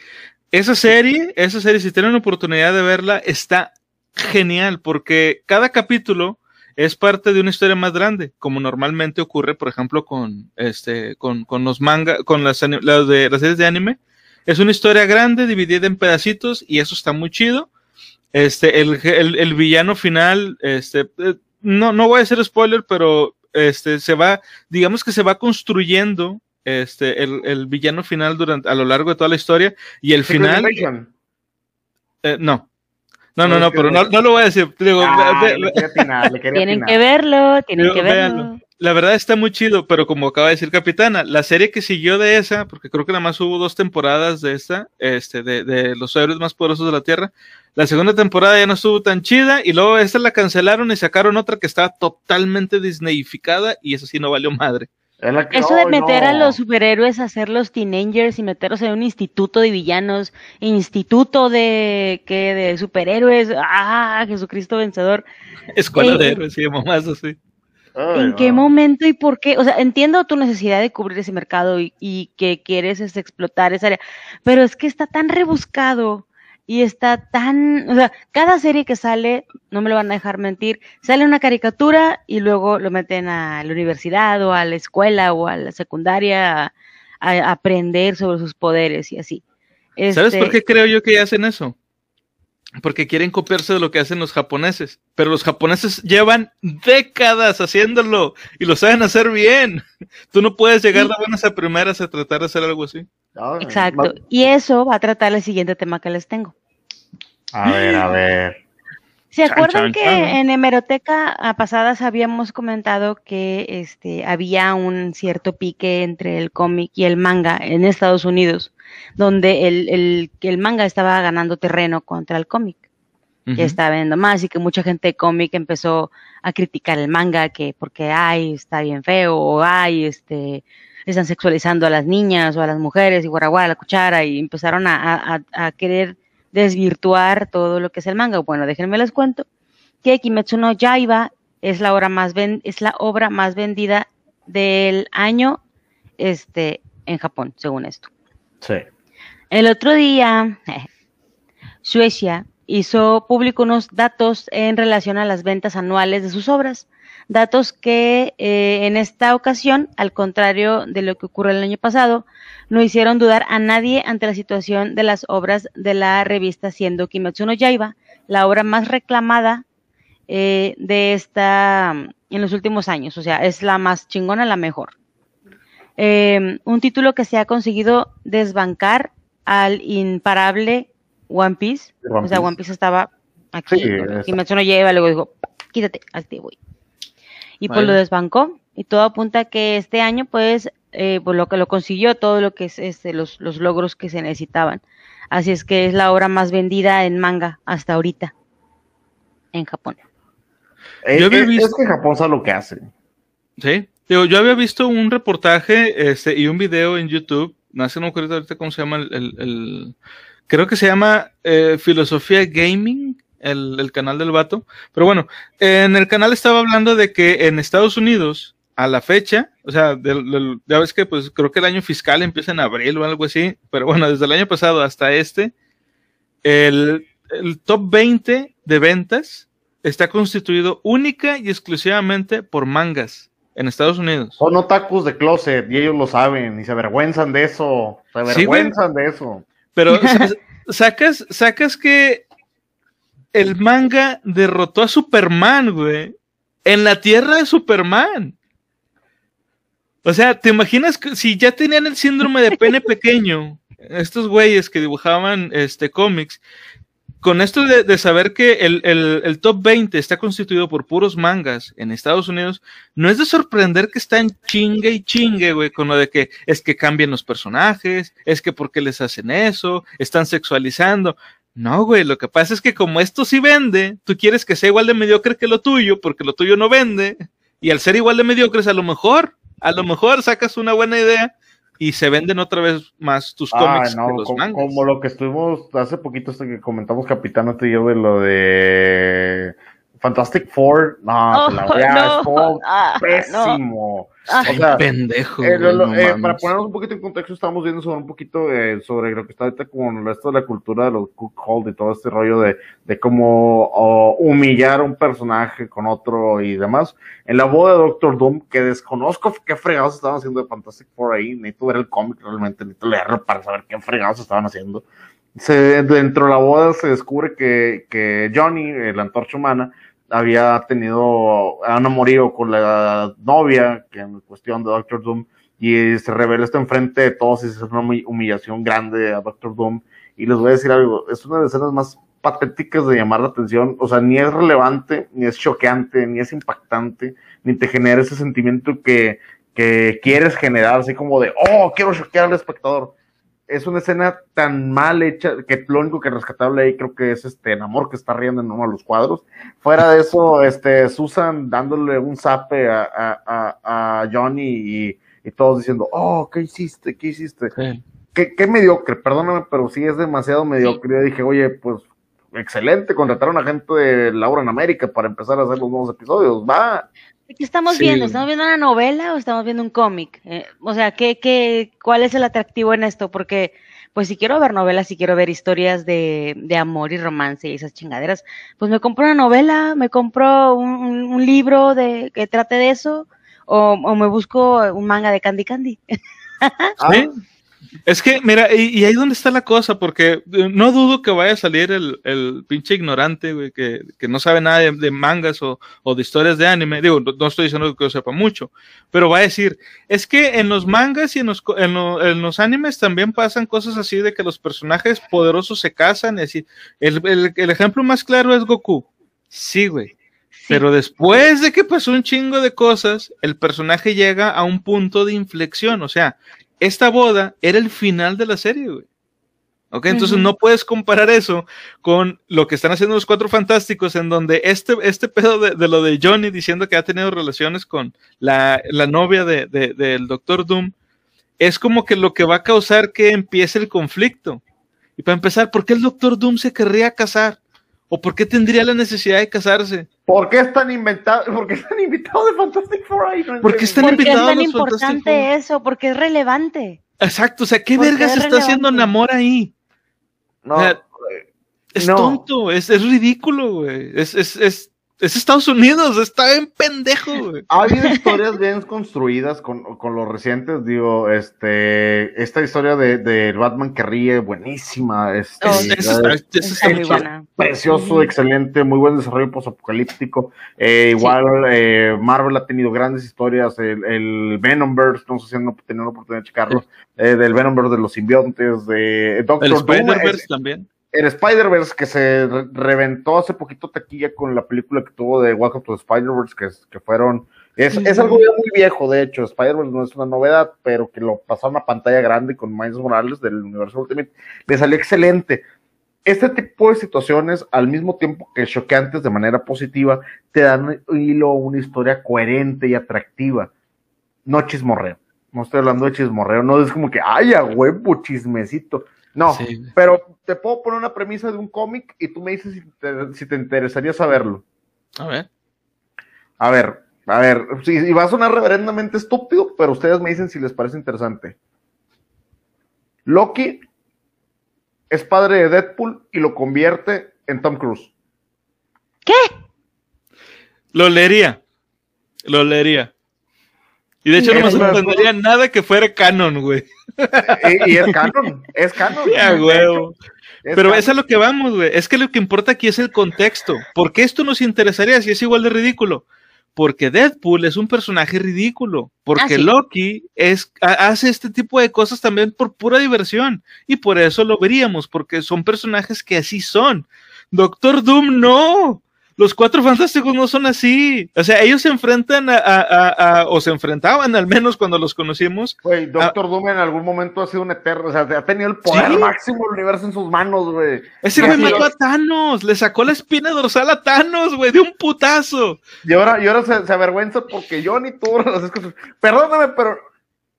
esa serie, esa serie, si tienen la oportunidad de verla, está genial, porque cada capítulo es parte de una historia más grande, como normalmente ocurre, por ejemplo, con este, con, con los manga, con las, las de las series de anime. Es una historia grande, dividida en pedacitos, y eso está muy chido. Este, el, el, el villano final, este, eh, no, no voy a hacer spoiler, pero este, se va, digamos que se va construyendo este, el, el villano final durante, a lo largo de toda la historia, y el Secret final, eh, no. No, No, no, pero no. no, lo voy a decir. Digo, Ay, ve- ve- le quería atinar, le quería Tienen atinar. que verlo, tienen que verlo. véanlo. La verdad está muy chido, pero como acaba de decir Capitana, la serie que siguió de esa, porque creo que nada más hubo dos temporadas de esta, este, de, de los héroes más poderosos de la Tierra. La segunda temporada ya no estuvo tan chida, y luego esta la cancelaron y sacaron otra que estaba totalmente disneyificada, y eso sí no valió madre. Es la que- Eso de meter a los superhéroes a hacer los teenagers y meterlos en un instituto de villanos, instituto de que de superhéroes, ah, Jesucristo vencedor. Escuela Eh, de héroes y mamás así. Ay, ¿En no. qué momento y por qué? O sea, entiendo tu necesidad de cubrir ese mercado y, y que quieres este, explotar esa área, pero es que está tan rebuscado y está tan, o sea, cada serie que sale, no me lo van a dejar mentir, sale una caricatura y luego lo meten a la universidad o a la escuela o a la secundaria a, a aprender sobre sus poderes y así. ¿Sabes Este, por qué creo yo que hacen eso? Porque quieren copiarse de lo que hacen los japoneses. Pero los japoneses llevan décadas haciéndolo y lo saben hacer bien. [LAUGHS] Tú no puedes llegar de buenas a primeras a tratar de hacer algo así. Exacto. Y eso va a tratar el siguiente tema que les tengo. A ver, a ver. ¿Se acuerdan chan, que chan. en hemeroteca a pasadas habíamos comentado que este había un cierto pique entre el cómic y el manga en Estados Unidos, donde el, el, que el manga estaba ganando terreno contra el cómic, que estaba viendo más y que mucha gente de cómic empezó a criticar el manga, que porque ay, está bien feo, o ay, este están sexualizando a las niñas o a las mujeres y guaraguara la cuchara y empezaron a, a- a- a querer desvirtuar todo lo que es el manga. Bueno, déjenme les cuento que Kimetsu no Yaiba es la obra más ven- es la obra más vendida del año este en Japón, según esto. Sí. El otro día, [LAUGHS] Suecia hizo público unos datos en relación a las ventas anuales de sus obras. Datos que eh, en esta ocasión, al contrario de lo que ocurrió el año pasado, no hicieron dudar a nadie ante la situación de las obras de la revista, siendo Kimetsu no Yaiba la obra más reclamada eh, de esta en los últimos años. O sea, es la más chingona, la mejor. Eh, un título que se ha conseguido desbancar al imparable One Piece. One o sea, Piece. One Piece estaba aquí, Sí, ¿no? esa. Kimetsu no lleva, luego dijo, quítate, así voy. y pues lo desbancó. Y todo apunta a que este año, pues, eh, pues lo que lo consiguió, todo lo que es este, los, los logros que se necesitaban. Así es que es la obra más vendida en manga hasta ahorita en Japón. Eh, yo había es, visto... es que Japón sabe lo que hace. Sí, Digo, yo había visto un reportaje este, y un video en YouTube, no sé, ahorita cómo se llama el, el, creo que se llama eh, Filosofía Gaming, el, el, canal del vato. Pero bueno, en el canal estaba hablando de que en Estados Unidos, a la fecha, o sea, del, ya ves que pues creo que el año fiscal empieza en abril o algo así, pero bueno, desde el año pasado hasta este, el, el top 20 de ventas está constituido única y exclusivamente por mangas en Estados Unidos. Son otakus de closet y ellos lo saben y se avergüenzan de eso. Se avergüenzan de eso. Pero [LAUGHS] sacas, sacas que el manga derrotó a Superman, güey. En la tierra de Superman. O sea, ¿te imaginas que si ya tenían el síndrome de pene [LAUGHS] pequeño, estos güeyes que dibujaban este cómics, con esto de, saber que el, top 20 está constituido por puros mangas en Estados Unidos, no es de sorprender que están chingue y chingue, güey, con lo de que es que cambian los personajes, es que porque les hacen eso, están sexualizando. No, güey, lo que pasa es que como esto sí vende, tú quieres que sea igual de mediocre que lo tuyo, porque lo tuyo no vende, y al ser igual de mediocres, a lo mejor, a lo mejor sacas una buena idea y se venden otra vez más tus ah, cómics que los como, Como lo que estuvimos hace poquito, hasta que comentamos Capitán te llevo de lo de Fantastic Four, no, oh, la [LAUGHS] verdad, no. Ah, pésimo. Ah. O sea, pendejo. Eh, eh, para ponernos un poquito en contexto, estamos viendo sobre un poquito eh, sobre lo que está ahorita con esto de la cultura de los cookhold y todo este rollo de, de cómo humillar a un personaje con otro y demás. En la boda de Doctor Doom, que desconozco qué fregados estaban haciendo de Fantastic Four ahí, necesito ver el cómic realmente, necesito leerlo para saber qué fregados estaban haciendo. Se, dentro de la boda se descubre que, que Johnny, la antorcha humana, había tenido, un amorío con la novia, que en cuestión de Doctor Doom, y se revela esto enfrente de todos y es una humillación grande a Doctor Doom. Y les voy a decir algo, es una de las escenas más patéticas de llamar la atención, o sea, ni es relevante, ni es choqueante, ni es impactante, ni te genera ese sentimiento que, que quieres generar, así como de, oh, quiero choquear al espectador es una escena tan mal hecha que lo único que rescatable ahí creo que es este amor que está riendo en uno de los cuadros. Fuera de eso, este Susan dándole un zape a, a, a Johnny y, y, todos diciendo, oh, ¿qué hiciste? ¿Qué hiciste? ¿Qué, ¿Qué, mediocre, perdóname, pero sí es demasiado mediocre. Yo dije, oye, pues excelente, contrataron a gente de Laura en América para empezar a hacer los nuevos episodios, va. ¿Qué estamos viendo? ¿Estamos viendo una novela o estamos viendo un cómic? Eh, o sea, ¿qué, qué, ¿cuál es el atractivo en esto? Porque, pues si quiero ver novelas, si quiero ver historias de, de amor y romance y esas chingaderas, pues me compro una novela, me compro un, un libro de que trate de eso, o, o, me busco un manga de Candy Candy. [LAUGHS] ¿Sí? Es que, mira, y, ahí donde está la cosa, porque eh, no dudo que vaya a salir el, el pinche ignorante, güey, que, que, no sabe nada de, mangas o, o, de historias de anime. Digo, no, estoy diciendo que yo sepa mucho, pero va a decir, es que en los mangas y en los, en, en, los animes también pasan cosas así de que los personajes poderosos se casan y así. El, el, el ejemplo más claro es Goku. Sí, güey. Pero después de que pasó un chingo de cosas, el personaje llega a un punto de inflexión. O sea, esta boda era el final de la serie, güey. Ok, entonces no puedes comparar eso con lo que están haciendo los cuatro fantásticos, en donde este, este pedo de, lo de Johnny diciendo que ha tenido relaciones con la, la novia del de, Doctor Doom, es como que lo que va a causar que empiece el conflicto. Y para empezar, ¿por qué el Doctor Doom se querría casar? ¿O por qué tendría la necesidad de casarse? ¿Por qué están inventados? ¿Por qué están invitados de Fantastic Four ahí? ¿Por qué están invitados es tan importante eso? Porque es relevante. Exacto, o sea, ¿qué verga se está haciendo Namor ahí? No, es tonto, es, es ridículo, güey. Es, es, es, es Estados Unidos, está en pendejo, güey. Ha habido historias bien construidas con, con los recientes, digo, este, esta historia de, de Batman que ríe, buenísima, este, precioso, excelente, muy buen desarrollo posapocalíptico, eh, igual eh, Marvel ha tenido grandes historias, el, el Venomverse, no sé si han tenido la oportunidad de checarlo, eh, del Venomverse de los simbiontes, de Doctor El Spider-Verse también el Spider-Verse que se reventó hace poquito taquilla con la película que tuvo de Welcome to the Spider-Verse, que, que fueron Es, es algo ya muy viejo, de hecho. Spider-Man no es una novedad, pero que lo pasaron a pantalla grande con Miles Morales del universo Ultimate, le salió excelente. Este tipo de situaciones, al mismo tiempo que choqueantes de manera positiva, te dan un hilo, una historia coherente y atractiva. No chismorreo. No estoy hablando de chismorreo, no es como que, ay, a huevo, chismecito. No, Sí. pero te puedo poner una premisa de un cómic y tú me dices si te, si te interesaría saberlo. A ver. A ver, a ver, sí, y va a sonar reverendamente estúpido, pero ustedes me dicen si les parece interesante. Loki es padre de Deadpool y lo convierte en Tom Cruise. ¿Qué? Lo leería. Lo leería. Y de hecho no me sorprendería nada que fuera canon, güey. y, y es canon, es canon. [LAUGHS] Ya, es Pero canon. es a lo que vamos, güey. Es que lo que importa aquí es el contexto. ¿Por qué esto nos interesaría si es igual de ridículo? Porque Deadpool es un personaje ridículo. Porque Ah, sí. Loki es, ha- hace este tipo de cosas también por pura diversión. Y por eso lo veríamos, porque son personajes que así son. Doctor Doom, no. Los cuatro fantásticos no son así. O sea, ellos se enfrentan a, a- a- a- o se enfrentaban al menos cuando los conocimos. Güey, Doctor Doom en algún momento ha sido un eterno, o sea, ha tenido el poder Sí. máximo del universo en sus manos, güey. Ese güey mató a Thanos, le sacó la espina dorsal a Thanos, güey, de un putazo. Y ahora, y ahora se, se avergüenza porque yo ni tú [LAUGHS] las cosas. Perdóname, pero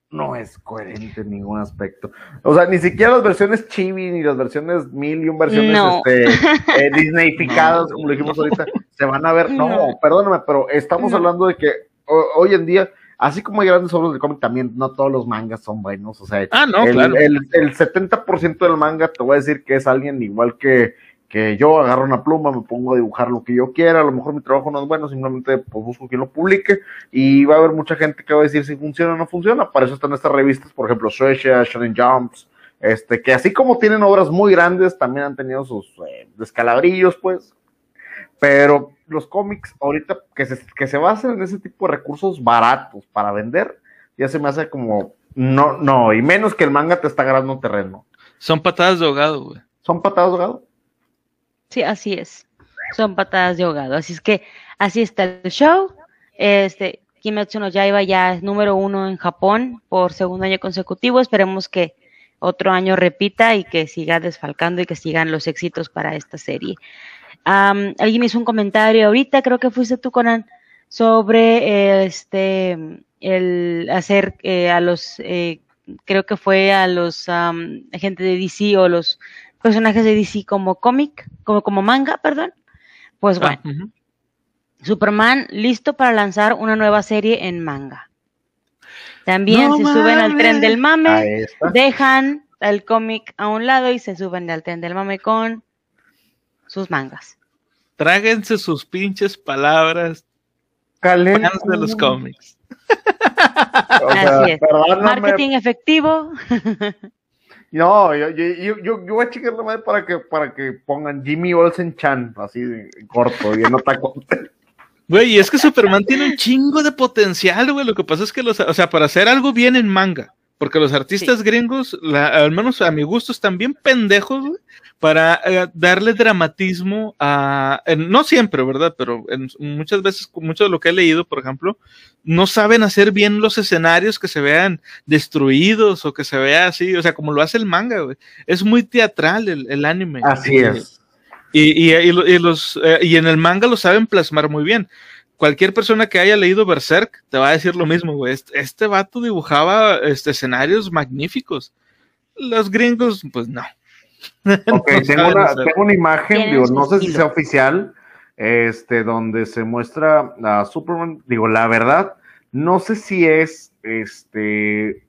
no es coherente en ningún aspecto. O sea, ni siquiera las versiones chibi, ni las versiones mil y un versiones No. este, eh, [LAUGHS] Disneyficadas, como lo dijimos ahorita, se van a ver. No, No. perdóname, pero estamos No. hablando de que ho- hoy en día, así como hay grandes obras de cómic, también no todos los mangas son buenos. O sea, Ah, no, el, claro. el, el 70% del manga te voy a decir que es alguien igual que, que yo, agarro una pluma, me pongo a dibujar lo que yo quiera, a lo mejor mi trabajo no es bueno, simplemente pues, busco quien lo publique y va a haber mucha gente que va a decir si funciona o no funciona, para eso están estas revistas, por ejemplo, Shueisha, Shonen Jumps, este, que así como tienen obras muy grandes, también han tenido sus eh, descalabrillos, pues, pero los cómics ahorita que se, que se basan en ese tipo de recursos baratos para vender, ya se me hace como, no, no, y menos que el manga te está ganando terreno. Son patadas de ahogado, güey. ¿Son patadas de ahogado? Sí, así es. Son patadas de ahogado. Así es que así está el show. Este, Kimetsu no Yaiba ya es número uno en Japón por segundo año consecutivo. Esperemos que otro año repita y que siga desfalcando y que sigan los éxitos para esta serie. Am, alguien hizo un comentario ahorita, creo que fuiste tú, Conan, sobre este el hacer eh, a los eh, creo que fue a los am, gente de DC o los personajes de DC como cómic, como, como manga, perdón. Pues bueno, Ah, ujú. Superman listo para lanzar una nueva serie en manga. También ¡No se suben al tren del mame, dejan el cómic a un lado y se suben al tren del mame con sus mangas. Tráguense sus pinches palabras, fans de los cómics. O sea, Así es. Marketing efectivo. [LAUGHS] No, yo, yo, yo, yo, yo voy a checar la madre para que, para que pongan Jimmy Olsen Chan, así de corto, y en otra Güey, y es que Superman tiene un chingo de potencial, güey. Lo que pasa es que los, o sea, para hacer algo bien en manga, porque los artistas gringos, la- al menos a mi gusto, están bien pendejos, güey, para eh, darle dramatismo a, en- no siempre, ¿verdad? Pero en, muchas veces, mucho de lo que he leído, por ejemplo, no saben hacer bien los escenarios que se vean destruidos o que se vea así, o sea, como lo hace el manga, güey. Es muy teatral el, el anime. Así Y- es. y, y, y los, eh, y en el manga lo saben plasmar muy bien. Cualquier persona que haya leído Berserk te va a decir lo mismo, güey. Este, este vato dibujaba este, escenarios magníficos. Los gringos, pues no. [LAUGHS] Ok, No tengo, una, hacer. tengo una imagen, digo, no sé si sea oficial, este, donde se muestra a Superman, digo, la verdad, no sé si es, este,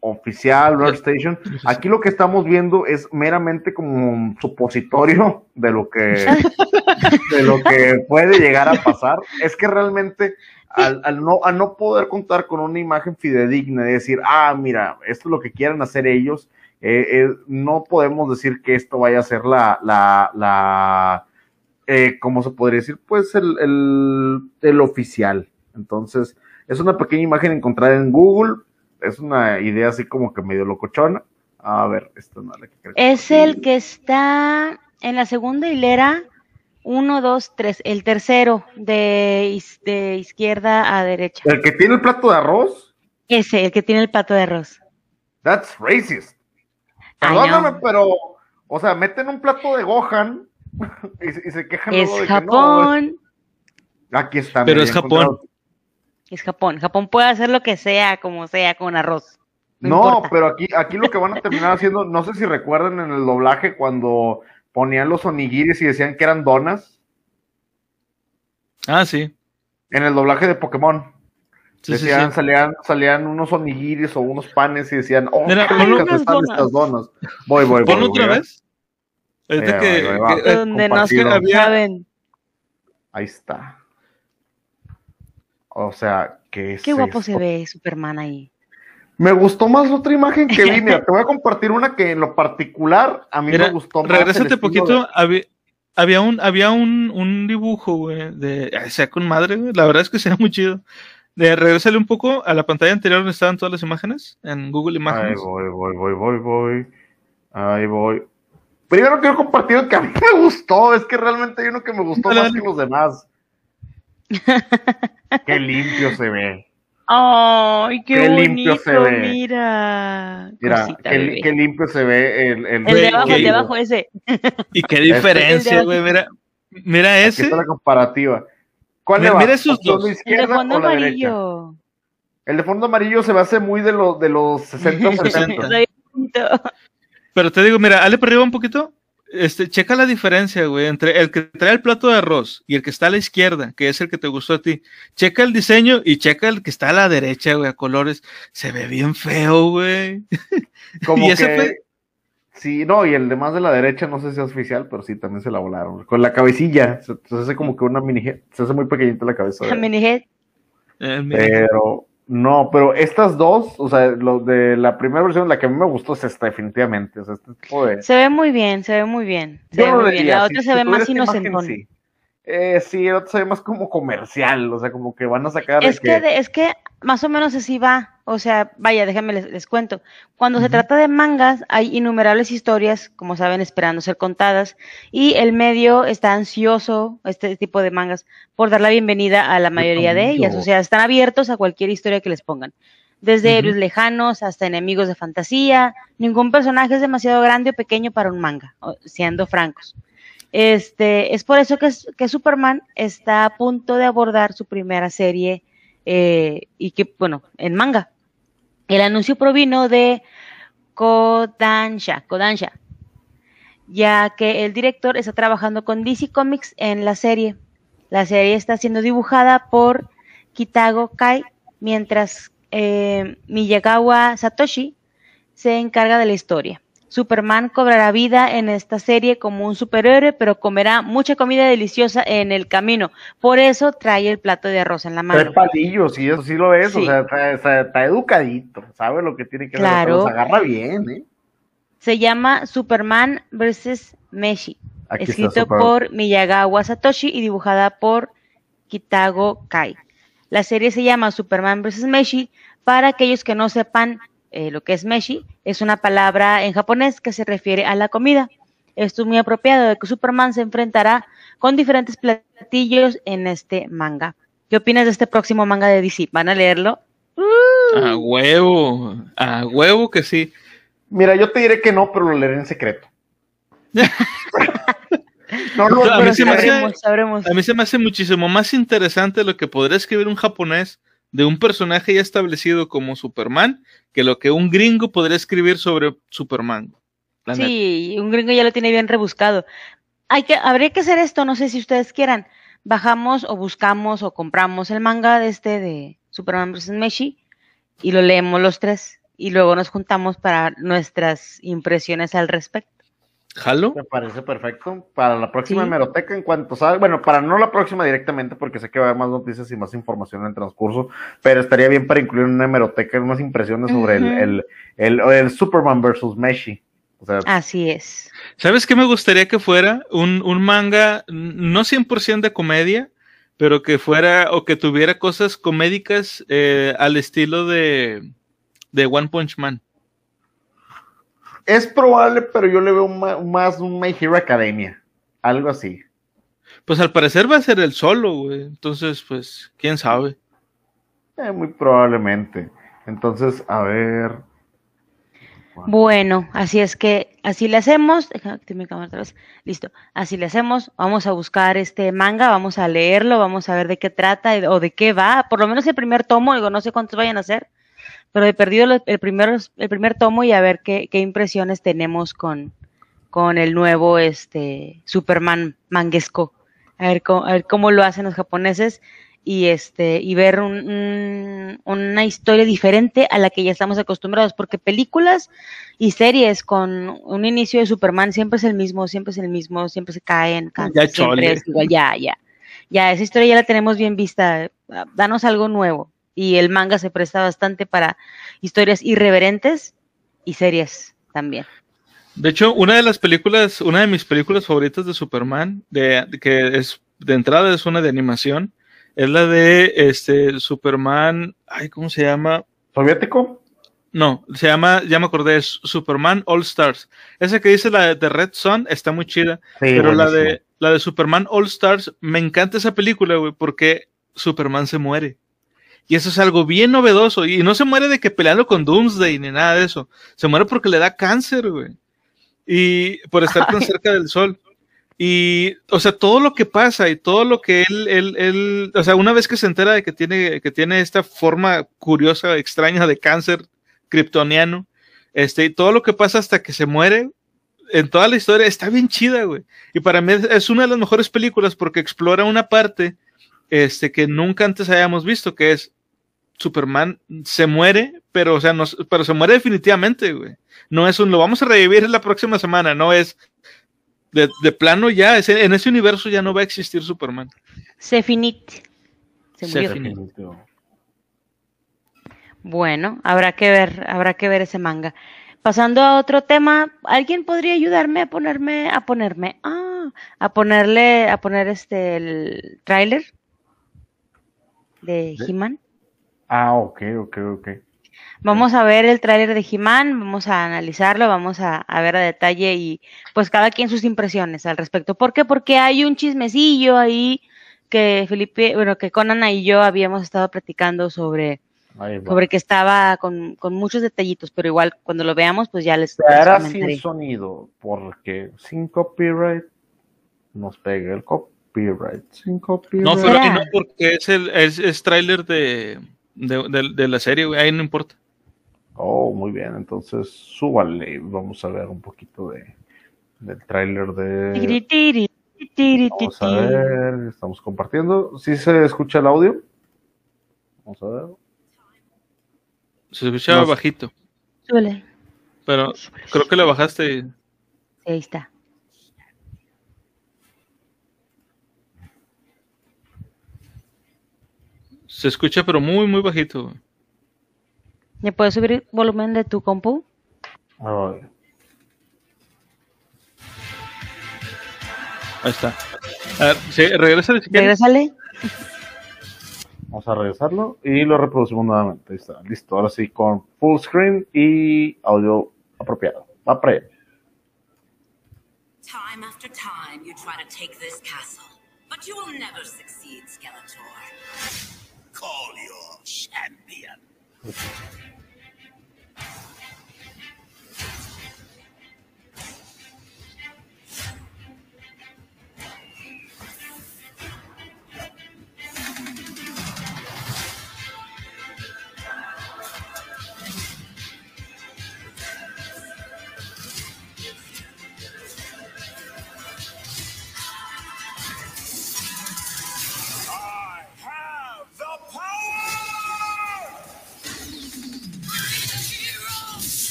oficial, Workstation. Aquí lo que estamos viendo es meramente como un supositorio de lo que, [LAUGHS] de lo que puede llegar a pasar. Es que realmente al, al no, al no poder contar con una imagen fidedigna de decir, ah, mira, esto es lo que quieren hacer ellos, eh, eh, no podemos decir que esto vaya a ser la, la, la eh, ¿cómo se podría decir? Pues el, el, el oficial. Entonces, es una pequeña imagen encontrada en Google, es una idea así como que medio locochona. A ver, esta no es la que creo que- Es el que está en la segunda hilera, Uno, dos, tres. El tercero de, de izquierda a derecha. El que tiene el plato de arroz, Ese, el que tiene el pato de arroz. that's racist. Perdóname, pero, o sea, meten un plato de Gohan [LAUGHS] y, se- y se quejan Es de que no, Japón. aquí está. Pero es Japón. Es Japón. Japón puede hacer lo que sea, como sea, con arroz. No, No, pero aquí, aquí lo que van a terminar haciendo, no sé si recuerdan en el doblaje cuando ponían los onigiris y decían que eran donas, Ah, sí. en el doblaje de Pokémon. Sí, decían, sí. Salían, salían unos onigiris o unos panes y decían, oh, Mira, qué ricas están estas donas. Voy, voy, voy. Voy, otra vez. Ahorita Eh, que, ahí que- Donde no saben. Está. O sea, ¿qué es Qué guapo esto? se ve Superman ahí. Me gustó más la otra imagen que [LAUGHS] vi. Mira, te voy a compartir una que en lo particular a mí Mira, me gustó más. regrésate poquito. de- Había, había un, había un, un dibujo, güey, de, sea con madre, güey. La verdad es que sea muy chido. De, regrésale un poco a la pantalla anterior donde estaban todas las imágenes, en Google Ahí Imágenes. voy, voy, voy, voy, voy. Ahí voy. Primero quiero compartir el que a mí me gustó. Es que realmente hay uno que me gustó Dale, más dale. que los demás. [LAUGHS] Qué limpio se ve. ¡Ay, qué, Qué limpio bonito! se ve. Mira. Mira, Cosita, qué, limpio se ve el, el, El de abajo, el de abajo, ese. Y qué El diferencia, güey. Mira, mira Aquí ese. está la comparativa. ¿Cuál Mira- le va? mira esos ¿Opción dos. de El de fondo o la derecha? amarillo. El de fondo amarillo se me hace muy de, los de los 60 60. 70. Está bien bonito. Pero te digo, mira, dale para arriba un poquito. Este, checa la diferencia, güey, entre el que trae el plato de arroz y el que está a la izquierda, que es el que te gustó a ti. Checa el diseño y checa el que está a la derecha, güey, a colores. Se ve bien feo, güey. [LAUGHS] Como Y ese que- fue- Sí, no, y el de más de la derecha, no sé si es oficial, pero sí, también se la volaron. Con la cabecilla, se, se hace como que una mini, se hace muy pequeñita la cabeza. de-. Eh, mira. Pero, no, pero estas dos, o sea, lo de la primera versión, la que a mí me gustó es esta, definitivamente. O sea, este tipo de. Se ve muy bien, se ve muy bien. Se Yo ve no muy bien. La si- otra si se ve más inocentón. Sí. Eh, sí, el otro se ve más como comercial, o sea, como que van a sacar. de Es que, de- es que más o menos así va. O sea, vaya, déjenme les, les cuento. Cuando se trata de mangas, hay innumerables historias, como saben, esperando ser contadas. Y el medio está ansioso, este tipo de mangas, por dar la bienvenida a la mayoría de ellas. O sea, están abiertos a cualquier historia que les pongan. Desde héroes lejanos hasta enemigos de fantasía. Ningún personaje es demasiado grande o pequeño para un manga, siendo francos. Este, es por eso que, que Superman está a punto de abordar su primera serie eh, y que, bueno, en manga. El anuncio provino de Kodansha, Kodansha, ya que el director está trabajando con DC Comics en la serie. La serie está siendo dibujada por Kitago Kai, mientras eh, Miyagawa Satoshi se encarga de la historia. Superman cobrará vida en esta serie como un superhéroe, pero comerá mucha comida deliciosa en el camino. Por eso trae el plato de arroz en la Tres mano. palillos, y eso sí lo ves, o Sí. sea, está, está- está educadito, sabe lo que tiene que hacer, Claro. agarra bien, ¿eh? Se llama Superman vs. Meshi, Aquí escrito por Miyagawa Satoshi y dibujada por Kitago Kai. La serie se llama Superman vs. Meshi. Para aquellos que no sepan eh, lo que es Meshi, es una palabra en japonés que se refiere a la comida. Esto es muy apropiado de que Superman se enfrentará con diferentes platillos en este manga. ¿Qué opinas de este próximo manga de DC? ¿Van a leerlo? A huevo, a huevo que sí. Mira, yo te diré que no, pero lo leeré en secreto. [LAUGHS] no, no, A mí pero se me hace- sabremos, sabremos. A mí se me hace muchísimo más interesante lo que podría escribir un japonés de un personaje ya establecido como Superman que lo que un gringo podría escribir sobre Superman. Neta. Sí, un gringo ya lo tiene bien rebuscado. Hay que, habría que hacer esto, no sé si ustedes quieran. Bajamos o buscamos o compramos el manga de este de Superman vs. Meshi y lo leemos los tres y luego nos juntamos para nuestras impresiones al respecto. ¿Jalo? Me parece perfecto. Para la próxima Sí. hemeroteca, en cuanto salga, bueno, para no la próxima directamente, porque sé que va a haber más noticias y más información en el transcurso, pero estaría bien para incluir una hemeroteca unas impresiones sobre el, el, el, el Superman versus Meshi. O sea, Así es. ¿Sabes qué me gustaría que fuera? Un, un manga no 100% de comedia, pero que fuera o que tuviera cosas comédicas eh, al estilo de, de One Punch Man. Es probable, pero yo le veo más un My Hero Academia. Algo así. Pues al parecer va a ser el solo, güey. Entonces, pues, quién sabe. Eh, muy probablemente. Entonces, a ver. Bueno, así es que así le hacemos. Déjame mi cámara otra vez. Listo. Así le hacemos. Vamos a buscar este manga, vamos a leerlo, vamos a ver de qué trata o de qué va. Por lo menos el primer tomo, digo, no sé cuántos vayan a ser, pero he perdido el primer, el primer tomo y a ver qué, qué impresiones tenemos con, con el nuevo este Superman manguesco. A ver, cómo, a ver cómo lo hacen los japoneses y este y ver un, una historia diferente a la que ya estamos acostumbrados porque películas y series con un inicio de Superman siempre es el mismo siempre es el mismo siempre se caen ya siempre es igual ya ya. Ya esa historia ya la tenemos bien vista. Danos algo nuevo y el manga se presta bastante para historias irreverentes y series también de hecho una de las películas una de mis películas favoritas de Superman de que es de entrada es una de animación es la de este Superman, ay, ¿cómo se llama? ¿Soviético? No, se llama, ya me acordé, es Superman All Stars. Esa que dice la de Red Son está muy chida, pero la de la de Superman All Stars, me encanta esa película, güey, porque Superman se muere. Y eso es algo bien novedoso. Y no se muere de que peleando con Doomsday ni nada de eso. Se muere porque le da cáncer, güey. Y por estar tan cerca del sol. Y, o sea, todo lo que pasa y todo lo que él, él, él, o sea, una vez que se entera de que tiene, que tiene esta forma curiosa, extraña de cáncer kryptoniano, este, y todo lo que pasa hasta que se muere, en toda la historia está bien chida, güey. Y para mí es una de las mejores películas porque explora una parte, este, que nunca antes hayamos visto, que es Superman se muere, pero, o sea, no, pero se muere definitivamente, güey. No es un, lo vamos a revivir la próxima semana, no es, de, plano ya, en ese universo ya no va a existir Superman. Se finit. Se murió. Bueno, habrá que ver, habrá que ver ese manga. Pasando a otro tema, ¿alguien podría ayudarme a ponerme, a ponerme, ah, a ponerle, a poner este el tráiler de He-Man? Ah, ok, ok, ok. Vamos a ver el tráiler de He-Man, vamos a analizarlo, vamos a, ver a detalle y pues cada quien sus impresiones al respecto. ¿Por qué? Porque hay un chismecillo ahí que Felipe, bueno, que Conan y yo habíamos estado platicando sobre, sobre que estaba con, muchos detallitos, pero igual cuando lo veamos, pues ya les. Era sin sonido, porque sin copyright nos pega el copyright. Sin copyright. No, pero no, porque es el es, es tráiler de, de, de, la serie, ahí no importa. Oh, muy bien, entonces súbale. Vamos a ver un poquito de del tráiler de. Vamos a ver, estamos compartiendo. ¿Sí se escucha el audio? Vamos a ver. Se escuchaba bajito. Súbele. Pero creo que le bajaste. ahí está. Se escucha pero muy, muy bajito. ¿Me puedes subir el volumen de tu compu? Ahí está. A ver, sí, regrésale si Regrésale. Vamos a regresarlo y lo reproducimos nuevamente. Ahí está, listo. Ahora sí, con full screen y audio apropiado. Va para allá. Time after time you try to take this castle, but you will never succeed, Skeletor. Call your champion.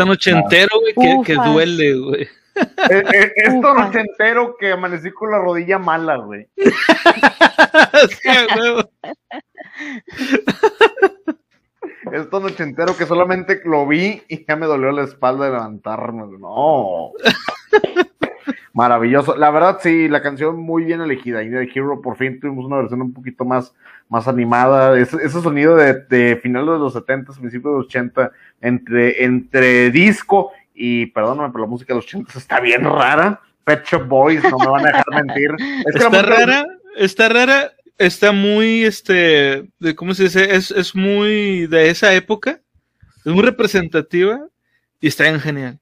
Tan ochentero, güey, que, duele, güey. Es, es, es Ufa. tan ochentero que amanecí con la rodilla mala, güey. [LAUGHS] Sí. Es tan ochentero que solamente lo vi y ya me dolió la espalda de levantarme. güey. No. [LAUGHS] Maravilloso. La verdad, sí, la canción muy bien elegida. Y de Hero, por fin tuvimos una versión un poquito más, más animada. Ese, ese sonido de, de finales de los 70, principios de los 80, entre, entre disco y, perdóname, pero la música de los 80 está bien rara. Pet Shop Boys, no me van a dejar [LAUGHS] mentir. Es que la Está rara, está rara, está muy, este, de, ¿cómo se dice? Es, es muy de esa época, es muy representativa y está bien genial.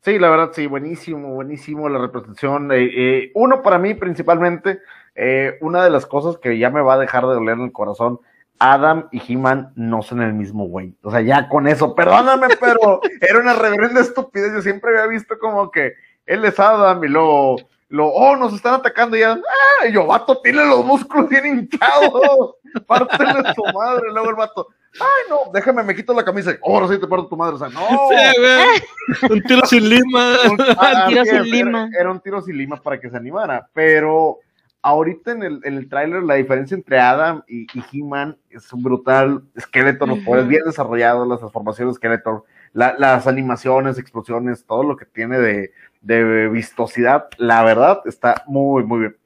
Sí, la verdad, sí, buenísimo, buenísimo la representación. Eh, eh, uno, para mí, principalmente, eh, una de las cosas que ya me va a dejar de doler en el corazón, Adam y He-Man no son el mismo güey. O sea, ya con eso, perdóname, pero [LAUGHS] era una reverenda estupidez. Yo siempre había visto como que él es Adam y luego, lo, oh, nos están atacando y ya, ah, y yo, vato, tiene los músculos bien hinchados. [LAUGHS] Pártele su madre. Luego el vato, ay, no, déjame, me quito la camisa. Oh, ahora sí te parto tu madre. O sea, no. [LAUGHS] Sí. Un tiro sin lima. Un- ah, tiro sí, sin era- lima. Era un tiro sin lima para que se animara. Pero ahorita en el, en el tráiler la diferencia entre Adam y, y He-Man es brutal. Skeletor, los poderes bien desarrollados, las transformaciones de Skeletor, la- las animaciones, explosiones, todo lo que tiene de, de vistosidad. La verdad está muy, muy bien.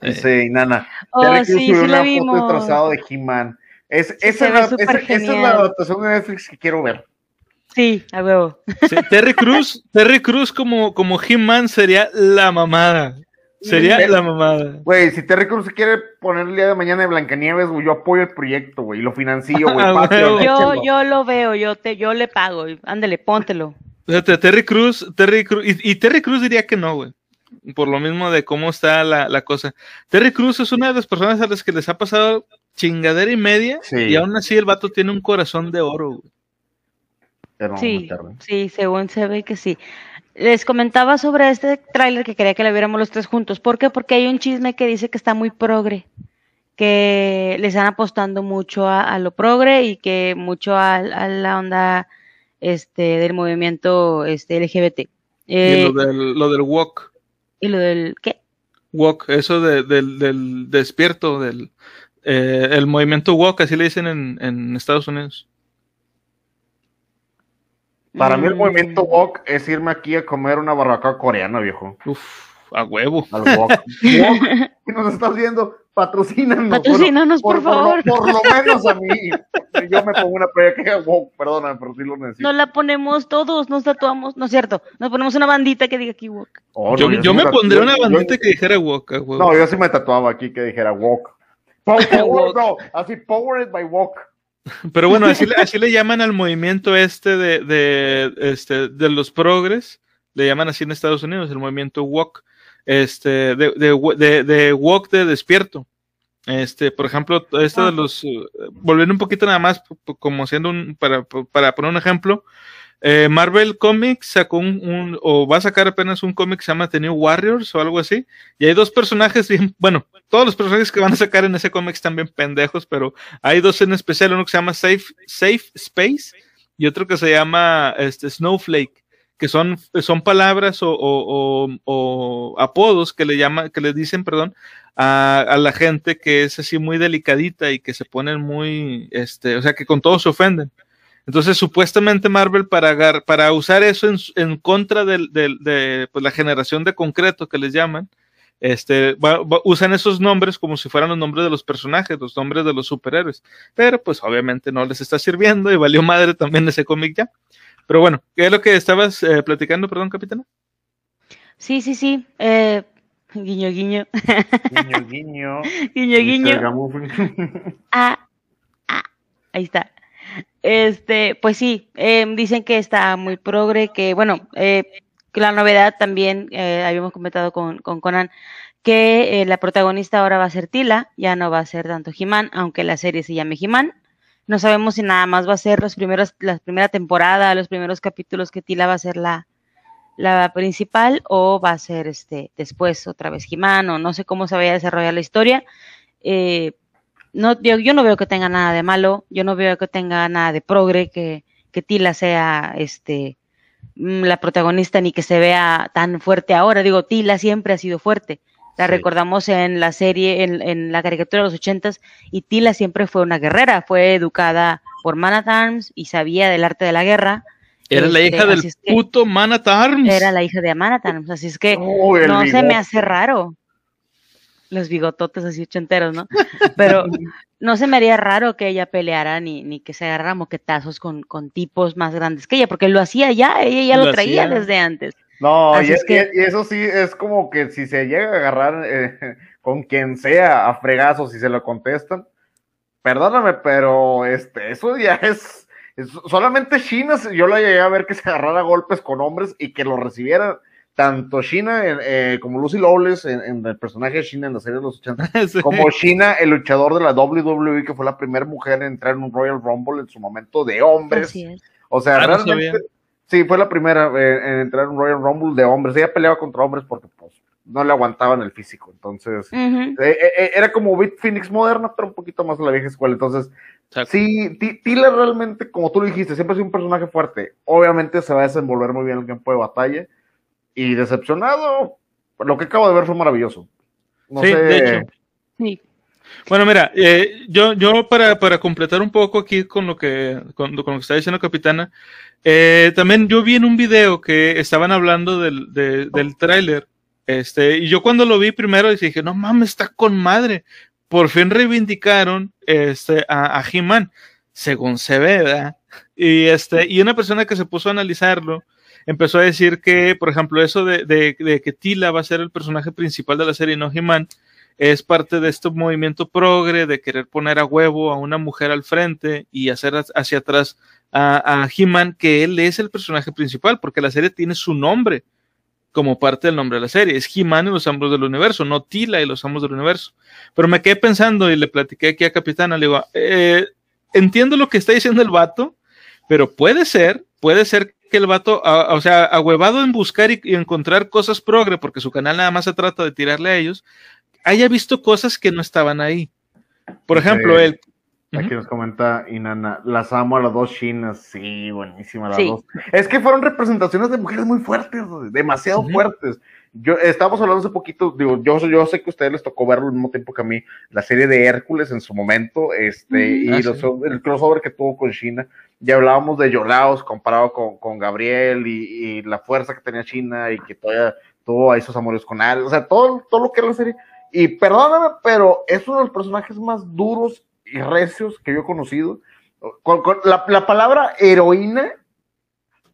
Dice Inana. Oh, Terry sí, subió sí una la foto de trazado de He-Man. Es, esa, la, esa- esa es la adaptación de Netflix que quiero ver. Sí, a huevo. Sí, Terry Cruz, Terry Cruz como, como He-Man sería la mamada. Sería la mamada. Güey, si Terry se quiere poner el día de mañana de Blancanieves, güey, yo apoyo el proyecto, güey, y lo financio, [LAUGHS] güey. Ah. Yo, yo lo veo, yo te, yo le pago. Ándale, póntelo. Terry Cruz, Terry Cruz, y, y Terry Cruz diría que no, güey. Por lo mismo de cómo está la, la cosa. Terry Cruz es una de las personas a las que les ha pasado chingadera y media, Sí. y aún así el vato tiene un corazón de oro, güey. Pero no, Sí, sí, según se ve que sí. Les comentaba sobre este tráiler que quería que lo viéramos los tres juntos. ¿Por qué? Porque hay un chisme que dice que está muy progre, que le están apostando mucho a, a lo progre y que mucho a, a la onda este del movimiento este LGBT. Y Eh, lo del, lo del walk, y lo del ¿qué? walk, eso de- del, del despierto, del eh, el movimiento walk, así le dicen en, en Estados Unidos. Para mí el Mm, movimiento walk es irme aquí a comer una barbacoa coreana, viejo. Uf, a huevo. Al walk. walk. Si nos estás viendo, patrocínanos. Patrocínanos, por favor. Por, lo menos a mí. Yo me pongo una playa que diga walk, perdóname, pero sí lo necesito. Nos la ponemos todos, nos tatuamos, no es cierto, nos ponemos una bandita que diga aquí walk. Oh, no, yo me pondría una bandita yo- que dijera huevo. No, yo sí me tatuaba aquí que dijera walk. [LAUGHS] Power, power, no, así, powered by walk. Pero bueno, así, le- así le llaman al movimiento este de, de, este, de los progres, le llaman así en Estados Unidos, el movimiento walk, este, de, de, de, walk de despierto. Este, por ejemplo, este de los, eh, volviendo un poquito nada más, como siendo un, para, para poner un ejemplo, eh, Marvel Comics sacó un, o va a sacar apenas un cómic que se llama The New Warriors o algo así, y hay dos personajes bien, bueno, todos los personajes que van a sacar en ese cómic están bien pendejos, pero hay dos en especial, uno que se llama Safe, Safe Space y otro que se llama este, Snowflake, que son, son palabras o, apodos que le llaman, que le dicen, perdón, a, a la gente que es así muy delicadita y que se ponen muy, este, o sea, que con todo se ofenden. Entonces, supuestamente Marvel para, agar- para usar eso en, su- en contra del, del- de pues, la generación de concreto que les llaman, este, va- va- usan esos nombres como si fueran los nombres de los personajes, los nombres de los superhéroes. Pero pues obviamente no les está sirviendo y valió madre también ese cómic ya. Pero bueno, ¿qué es lo que estabas eh, platicando, perdón, capitana? Sí, sí, sí. Eh, guiño, guiño. Guiño, guiño. [LAUGHS] guiño, guiño. [LAUGHS] Ah, ah, ahí está. Este, pues sí, eh, dicen que está muy progre, que bueno, eh, la novedad también, eh, habíamos comentado con, con Conan, que eh, la protagonista ahora va a ser Tila, ya no va a ser tanto He-Man, aunque la serie se llame He-Man. No sabemos si nada más va a ser los primeros, la primera temporada, los primeros capítulos que Tila va a ser la, la principal, o va a ser este después otra vez He-Man, o no sé cómo se vaya a desarrollar la historia. Eh, no, yo, yo no veo que tenga nada de malo, yo no veo que tenga nada de progre, que, que Tila sea este mm, la protagonista ni que se vea tan fuerte ahora. Digo, Tila siempre ha sido fuerte. La recordamos en la serie, en, en, la caricatura de los ochentas, y Tila siempre fue una guerrera, fue educada por Man at Arms y sabía del arte de la guerra. Era la hija del puto Man at Arms. Era la hija de Man at Arms, así es que no se me hace raro. Los bigototes así ochenteros, ¿no? Pero no se me haría raro que ella peleara ni, ni que se agarrara moquetazos con, con tipos más grandes que ella, porque lo hacía ya, ella ya lo, traía desde antes. No, y, eso sí es como que si se llega a agarrar eh, con quien sea a fregazos y se lo contestan, perdóname, pero este, eso ya es, solamente China, yo la llegué a ver que se agarrara golpes con hombres y que lo recibieran tanto China eh, como Lucy Lawless en, el personaje de China en la serie de los 80, [LAUGHS] como China, el luchador de la WWE, que fue la primera mujer en entrar en un Royal Rumble en su momento de hombres. O sea, ah, realmente Sí, fue la primera eh, en entrar en un Royal Rumble de hombres. Ella peleaba contra hombres porque pues no le aguantaban el físico. Entonces, eh, eh, era como Beat Phoenix moderna, pero un poquito más de la vieja escuela. Entonces, sí, Tila realmente, como tú lo dijiste, siempre ha sido un personaje fuerte. Obviamente se va a desenvolver muy bien en el campo de batalla. Y decepcionado, lo que acabo de ver fue maravilloso. No sí, de hecho. Sí. Bueno, mira, eh, yo, yo para, para, completar un poco aquí con lo que, con, lo que está diciendo Capitana, eh, también yo vi en un video que estaban hablando del, del tráiler, este, y yo cuando lo vi primero dije, no mames, está con madre. Por fin reivindicaron este, a, a He-Man, según se ve, ¿verdad? Y, este, y una persona que se puso a analizarlo, empezó a decir que, por ejemplo, eso de, de, de que Tila va a ser el personaje principal de la serie, no He-Man, es parte de este movimiento progre de querer poner a huevo a una mujer al frente y hacer hacia atrás a, a He-Man, que él es el personaje principal, porque la serie tiene su nombre como parte del nombre de la serie. Es He-Man y los Amos del Universo, no Tila y los Amos del Universo. Pero me quedé pensando y le platiqué aquí a Capitana, le digo, eh, entiendo lo que está diciendo el vato, pero puede ser, puede ser que el vato, o sea, ahuevado en buscar y, y, encontrar cosas progre, porque su canal nada más se trata de tirarle a ellos, haya visto cosas que no estaban ahí. Por ejemplo, él. Aquí nos comenta Inana, las amo a las dos chinas, sí, buenísima las dos. Es que fueron representaciones de mujeres muy fuertes, demasiado fuertes. Yo estábamos hablando hace poquito, digo, yo, yo sé que a ustedes les tocó verlo al mismo tiempo que a mí, la serie de Hércules en su momento, este, y ah, el crossover que tuvo con China. Ya hablábamos de Yolaos comparado con, con Gabriel y, y, la fuerza que tenía China y que todavía tuvo a esos amores con él, o sea, todo, todo lo que era la serie y perdóname, pero es uno de los personajes más duros y recios que yo he conocido. Con, la, palabra heroína,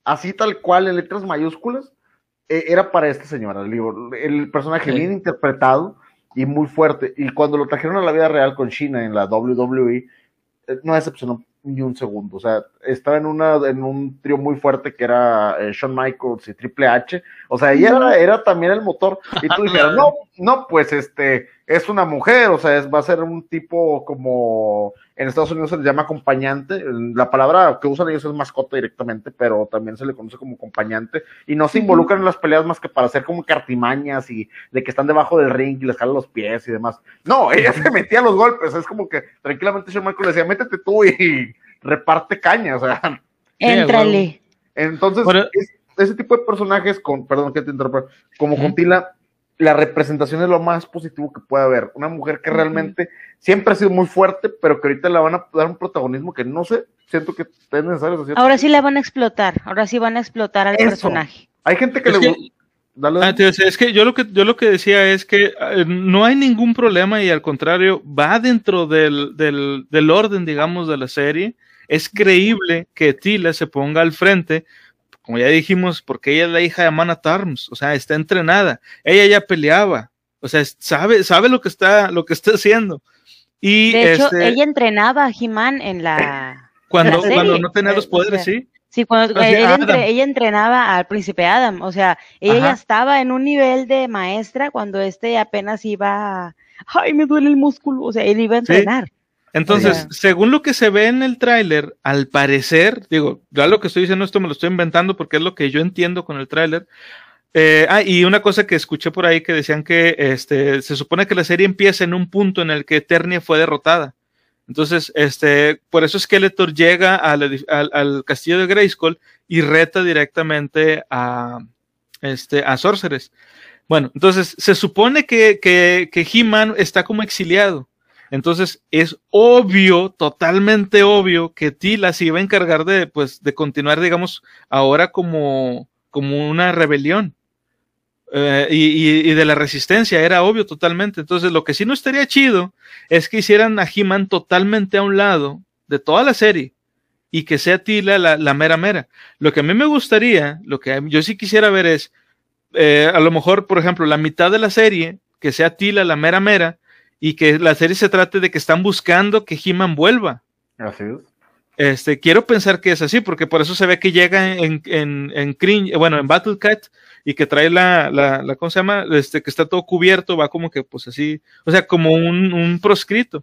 así tal cual en letras mayúsculas, e, era para este señor. El, el personaje bien interpretado y muy fuerte. Y cuando lo trajeron a la vida real con China en la WWE, eh, no decepcionó ni un segundo. O sea, estaba en una en un trío muy fuerte que era eh, Shawn Michaels y Triple H. O sea, ella era, era también el motor. Y tú [LAUGHS] dijeras, no, no, pues este, es una mujer, o sea, es, va a ser un tipo como en Estados Unidos se le llama acompañante, la palabra que usan ellos es mascota directamente, pero también se le conoce como acompañante, y no se involucran en las peleas más que para hacer como cartimañas y de que están debajo del ring y les jalan los pies y demás. No, ella se metía a los golpes, es como que tranquilamente Shawn Michaels le decía, métete tú y reparte caña, o sea. Éntrale. Entonces, ese tipo de personajes con, perdón que te interrumpa, como con Tila, la representación es lo más positivo que puede haber. Una mujer que realmente siempre ha sido muy fuerte, pero que ahorita le van a dar un protagonismo que no sé, siento que es necesario. Ahora sí la van a explotar, ahora sí van a explotar al personaje. Hay gente que le ah, es que yo lo que yo lo que decía es que eh, no hay ningún problema y al contrario va dentro del, del, del orden digamos de la serie es creíble que Tila se ponga al frente como ya dijimos, porque ella es la hija de Amana Tarms, o sea, está entrenada, ella ya peleaba, o sea, sabe, sabe lo que está, lo que está haciendo. Y de hecho, este ella entrenaba a He-Man en la. Cuando, cuando no tenía los poderes, sí. Sí, cuando ella, entrenaba al príncipe Adam, o sea, ella ya estaba en un nivel de maestra cuando este apenas iba, ay, me duele el músculo, o sea, él iba a entrenar. Entonces, según lo que se ve en el tráiler, al parecer, digo, ya lo que estoy diciendo esto me lo estoy inventando porque es lo que yo entiendo con el tráiler. Eh, ah, y una cosa que escuché por ahí que decían que este, se supone que la serie empieza en un punto en el que Eternia fue derrotada. Entonces, este, por eso Skeletor llega al, al, castillo de Grayskull y reta directamente a, este, a Sorceress. Bueno, entonces se supone que, que, que He-Man está como exiliado. Entonces es obvio, totalmente obvio, que Tila se iba a encargar de, pues, de continuar, digamos, ahora como, como una rebelión. Eh, y, de la resistencia, era obvio totalmente. Entonces, lo que sí no estaría chido es que hicieran a He-Man totalmente a un lado de toda la serie y que sea Tila la, la, mera mera. Lo que a mí me gustaría, lo que yo sí quisiera ver es, eh, a lo mejor, por ejemplo, la mitad de la serie, que sea Tila la mera mera, y que la serie se trate de que están buscando que He-Man vuelva. Así es. Este, quiero pensar que es así, porque por eso se ve que llega en, en, en bueno, en Battle Cat y que trae la, la, la, ¿cómo se llama? Este, que está todo cubierto, va como que, pues así, o sea, como un, un proscrito.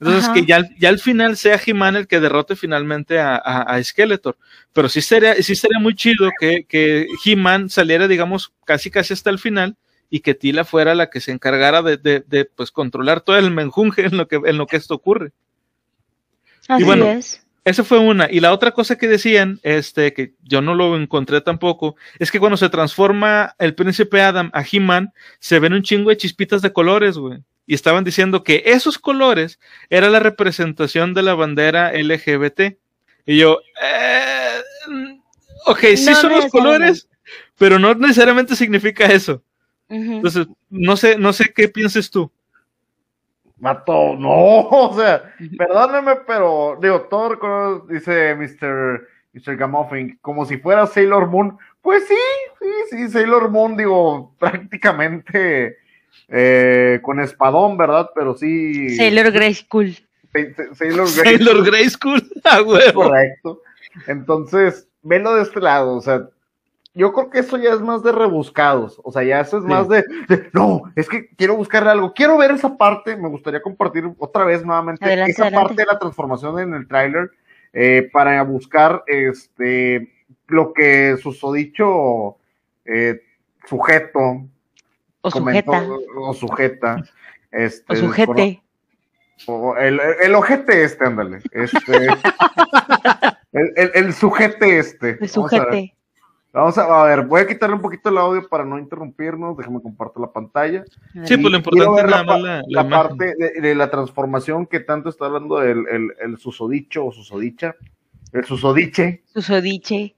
Entonces, que ya, ya al final sea He-Man el que derrote finalmente a, a, Skeletor. Pero sí sería, sí sería muy chido que, que He-Man saliera, digamos, casi casi hasta el final y que Tila fuera la que se encargara de, de, de pues, controlar todo el menjunje en lo que, en lo que esto ocurre. Así bueno, es. Esa fue una. Y la otra cosa que decían, este, que yo no lo encontré tampoco, es que cuando se transforma el príncipe Adam a He-Man, se ven un chingo de chispitas de colores, güey. Y estaban diciendo que esos colores era la representación de la bandera LGBT. Y yo, eh, ok, sí son los colores, pero no necesariamente significa eso. Entonces, no sé, no sé qué pienses tú. Mato, no, [LAUGHS] o sea, perdóneme, pero digo, todo recuerdo, dice Mr. Mr. Gamoffin, como si fuera Sailor Moon. Pues sí, sí, sí, Sailor Moon, digo, [LAUGHS] prácticamente eh, con espadón, ¿verdad? Pero sí. Sailor Grey School. Sailor Grey, Sailor Grey School, [LAUGHS] ah, Correcto. Entonces, velo de este lado, o sea, yo creo que eso ya es más de rebuscados, o sea, ya eso es más de, no, es que quiero buscarle algo, quiero ver esa parte, me gustaría compartir otra vez nuevamente esa parte de la transformación en el tráiler eh, para buscar este lo que susodicho eh, sujeto o sujeta o sujeta este, o sujete o el, el, ojete este, ándale. Este, [LAUGHS] el, el, el, sujete este. El sujete. Vamos a, ver, voy a quitarle un poquito el audio para no interrumpirnos. Déjame compartir la pantalla. Sí, pues lo importante es la, la, parte de, la transformación que tanto está hablando el, el, el susodicho o susodicha. El susodiche. Susodiche.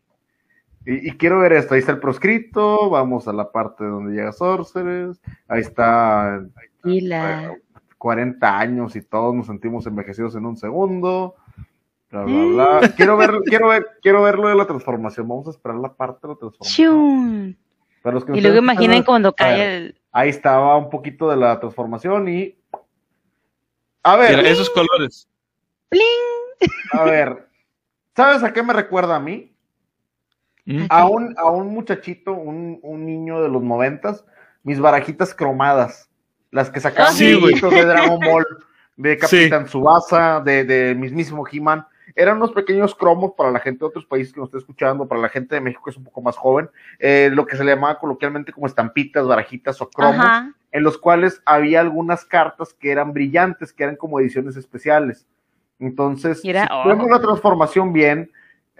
Y, y, quiero ver esto. Ahí está el proscrito. Vamos a la parte donde llega Sorceres. Ahí está. Y la... 40 años y todos nos sentimos envejecidos en un segundo. Bla, bla, bla. [LAUGHS] quiero ver, quiero ver, quiero ver lo de la transformación. Vamos a esperar la parte de la transformación. y luego imaginen cuando cae el. Ahí estaba un poquito de la transformación y. A ver. esos colores. A ver. ¿Sabes a qué me recuerda a mí? ¿Mm? A un, a un muchachito, un, un niño de los noventas, mis barajitas cromadas. Las que sacaban sí, de Dragon Ball, de [LAUGHS] Capitán Subasa, de, de mismísimo He-Man eran unos pequeños cromos para la gente de otros países que nos está escuchando, para la gente de México que es un poco más joven, eh, lo que se le llamaba coloquialmente como estampitas, barajitas o cromos, en los cuales había algunas cartas que eran brillantes, que eran como ediciones especiales. Entonces, si oh. la transformación bien,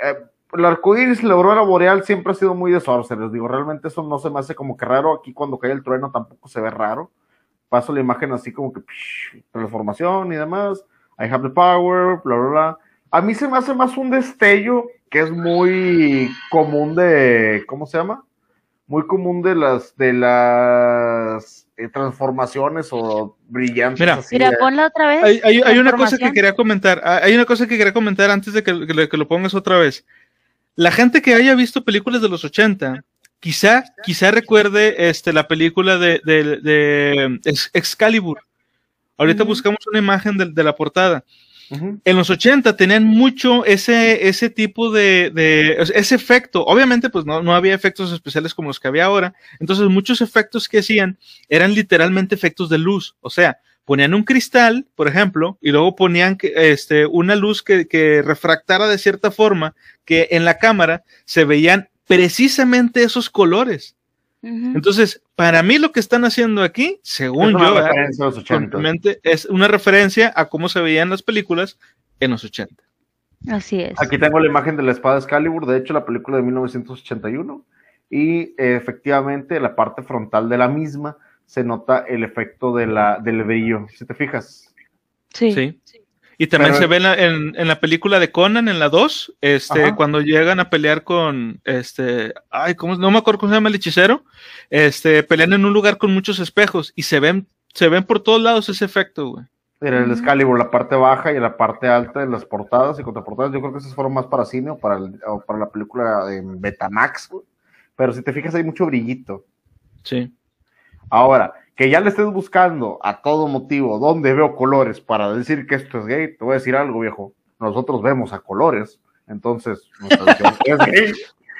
eh, el arcoíris la aurora boreal siempre ha sido muy de sorcerers, digo, realmente eso no se me hace como que raro, aquí cuando cae el trueno tampoco se ve raro, paso la imagen así como que transformación y demás, I have the power, bla, bla, bla a mí se me hace más un destello que es muy común de, ¿cómo se llama? Muy común de las, de las eh, transformaciones o brillantes. Mira, mira ponla otra vez. Hay, hay, una cosa que quería comentar. Ah, hay una cosa que quería comentar antes de que, que, lo pongas otra vez. La gente que haya visto películas de los 80, quizá, quizá recuerde este, la película de, de, de Excalibur. Ahorita buscamos una imagen de, de la portada. En los 80 tenían mucho ese, ese tipo de, de, ese efecto. Obviamente, pues no, no había efectos especiales como los que había ahora. Entonces, muchos efectos que hacían eran literalmente efectos de luz. O sea, ponían un cristal, por ejemplo, y luego ponían este, una luz que, que refractara de cierta forma que en la cámara se veían precisamente esos colores. Entonces, para mí lo que están haciendo aquí, según yo, es una referencia a cómo se veían las películas en los 80. Así es. Aquí tengo la imagen de la espada Excalibur, de hecho la película de 1981, y efectivamente en la parte frontal de la misma se nota el efecto de la, del brillo, si te fijas. Sí. sí. Y también se ve en la, película de Conan, en la 2, este, cuando llegan a pelear con, este, ay, ¿cómo? no me acuerdo cómo se llama el hechicero, este, pelean en un lugar con muchos espejos y se ven, se ven por todos lados ese efecto, güey. Era el Excalibur, la parte baja y la parte alta de las portadas y contraportadas, yo creo que esas fueron más para cine o para, para la película de Betamax, güey. Pero si te fijas hay mucho brillito. Sí. Ahora, que ya le estés buscando a todo motivo dónde veo colores para decir que esto es gay, te voy a decir algo, viejo. Nosotros vemos a colores, entonces [LAUGHS] es gay.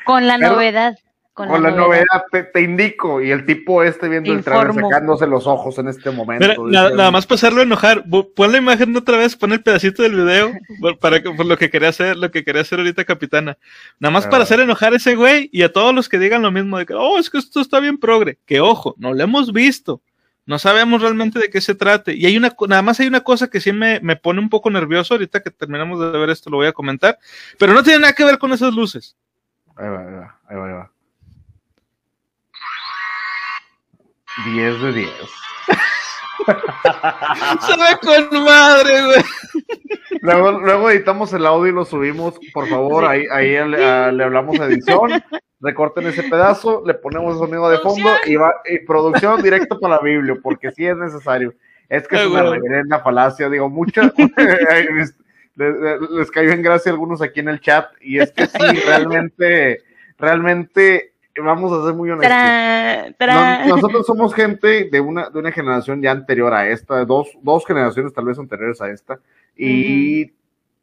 Con la novedad. Con, la, novedad, te, indico, y el tipo este viendo el trailer sacándose los ojos en este momento. nada, más pasarlo a enojar, pon la imagen otra vez, pon el pedacito del video para por lo que quería hacer, lo que quería hacer ahorita Capitana. Nada más para hacer enojar a ese güey y a todos los que digan lo mismo de que, oh, es que esto está bien progre. Que ojo, no lo hemos visto. No sabemos realmente de qué se trate. Y hay una, nada más hay una cosa que sí me, me pone un poco nervioso. Ahorita que terminamos de ver esto lo voy a comentar. Pero no tiene nada que ver con esas luces. Ahí va, ahí va, ahí va, ahí va. 10 de 10. [LAUGHS] Se ve con madre, güey. Luego, luego, editamos el audio y lo subimos, por favor, ahí, ahí le, le, hablamos de edición, recorten ese pedazo, le ponemos el sonido de fondo y va, y producción directo para la Biblia, porque sí es necesario. Es que es una reverenda falacia, digo, muchas [LAUGHS] les, les cayó en gracia algunos aquí en el chat, y es que sí, [LAUGHS] realmente, realmente vamos a ser muy honestos. nosotros somos gente de una, de una generación ya anterior a esta, dos, dos generaciones tal vez anteriores a esta, y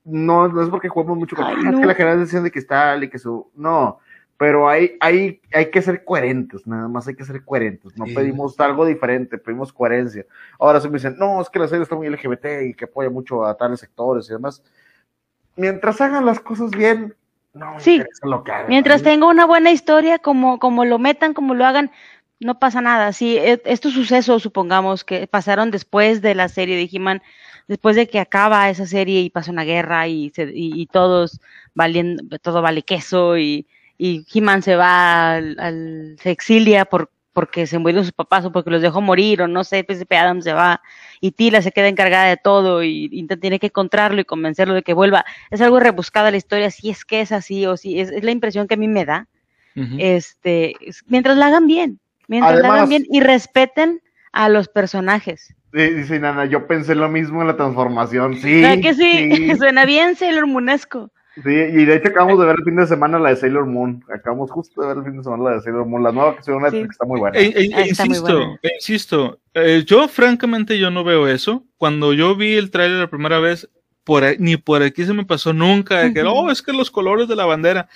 no, no es porque jugamos mucho con es que la generación de que está y que su. No, pero hay, hay, hay que ser coherentes, nada más hay que ser coherentes. No pedimos algo diferente, pedimos coherencia. Ahora se me dicen, no, es que la serie está muy LGBT y que apoya mucho a tales sectores y demás. Mientras hagan las cosas bien, no sí. lo que Mientras tenga una buena historia, como, como lo metan, como lo hagan, no pasa nada. Si e, estos sucesos, supongamos, que pasaron después de la serie de He-Man, después de que acaba esa serie y pasa una guerra y, y, todos valiendo, todo vale queso y, y He-Man se va al, se exilia por, porque se murieron sus papás o porque los dejó morir o no sé, PSP Adam se va y Tila se queda encargada de todo y, tiene que encontrarlo y convencerlo de que vuelva. Es algo rebuscada la historia, si es que es así o si es, la impresión que a mí me da. Este, mientras la hagan bien, mientras la hagan bien y respeten a los personajes. Dice Nana, yo pensé lo mismo en la transformación. Sí. que sí? [LAUGHS] Suena bien Sailor Moonesco. Sí, y de hecho acabamos de ver el fin de semana la de Sailor Moon. Acabamos justo de ver el fin de semana la de Sailor Moon. La nueva que se ve está muy buena. Eh, eh, ah, insisto, insisto. Eh, yo francamente yo no veo eso. Cuando yo vi el tráiler la primera vez, por ni por aquí se me pasó nunca de que, oh, es que los colores de la bandera.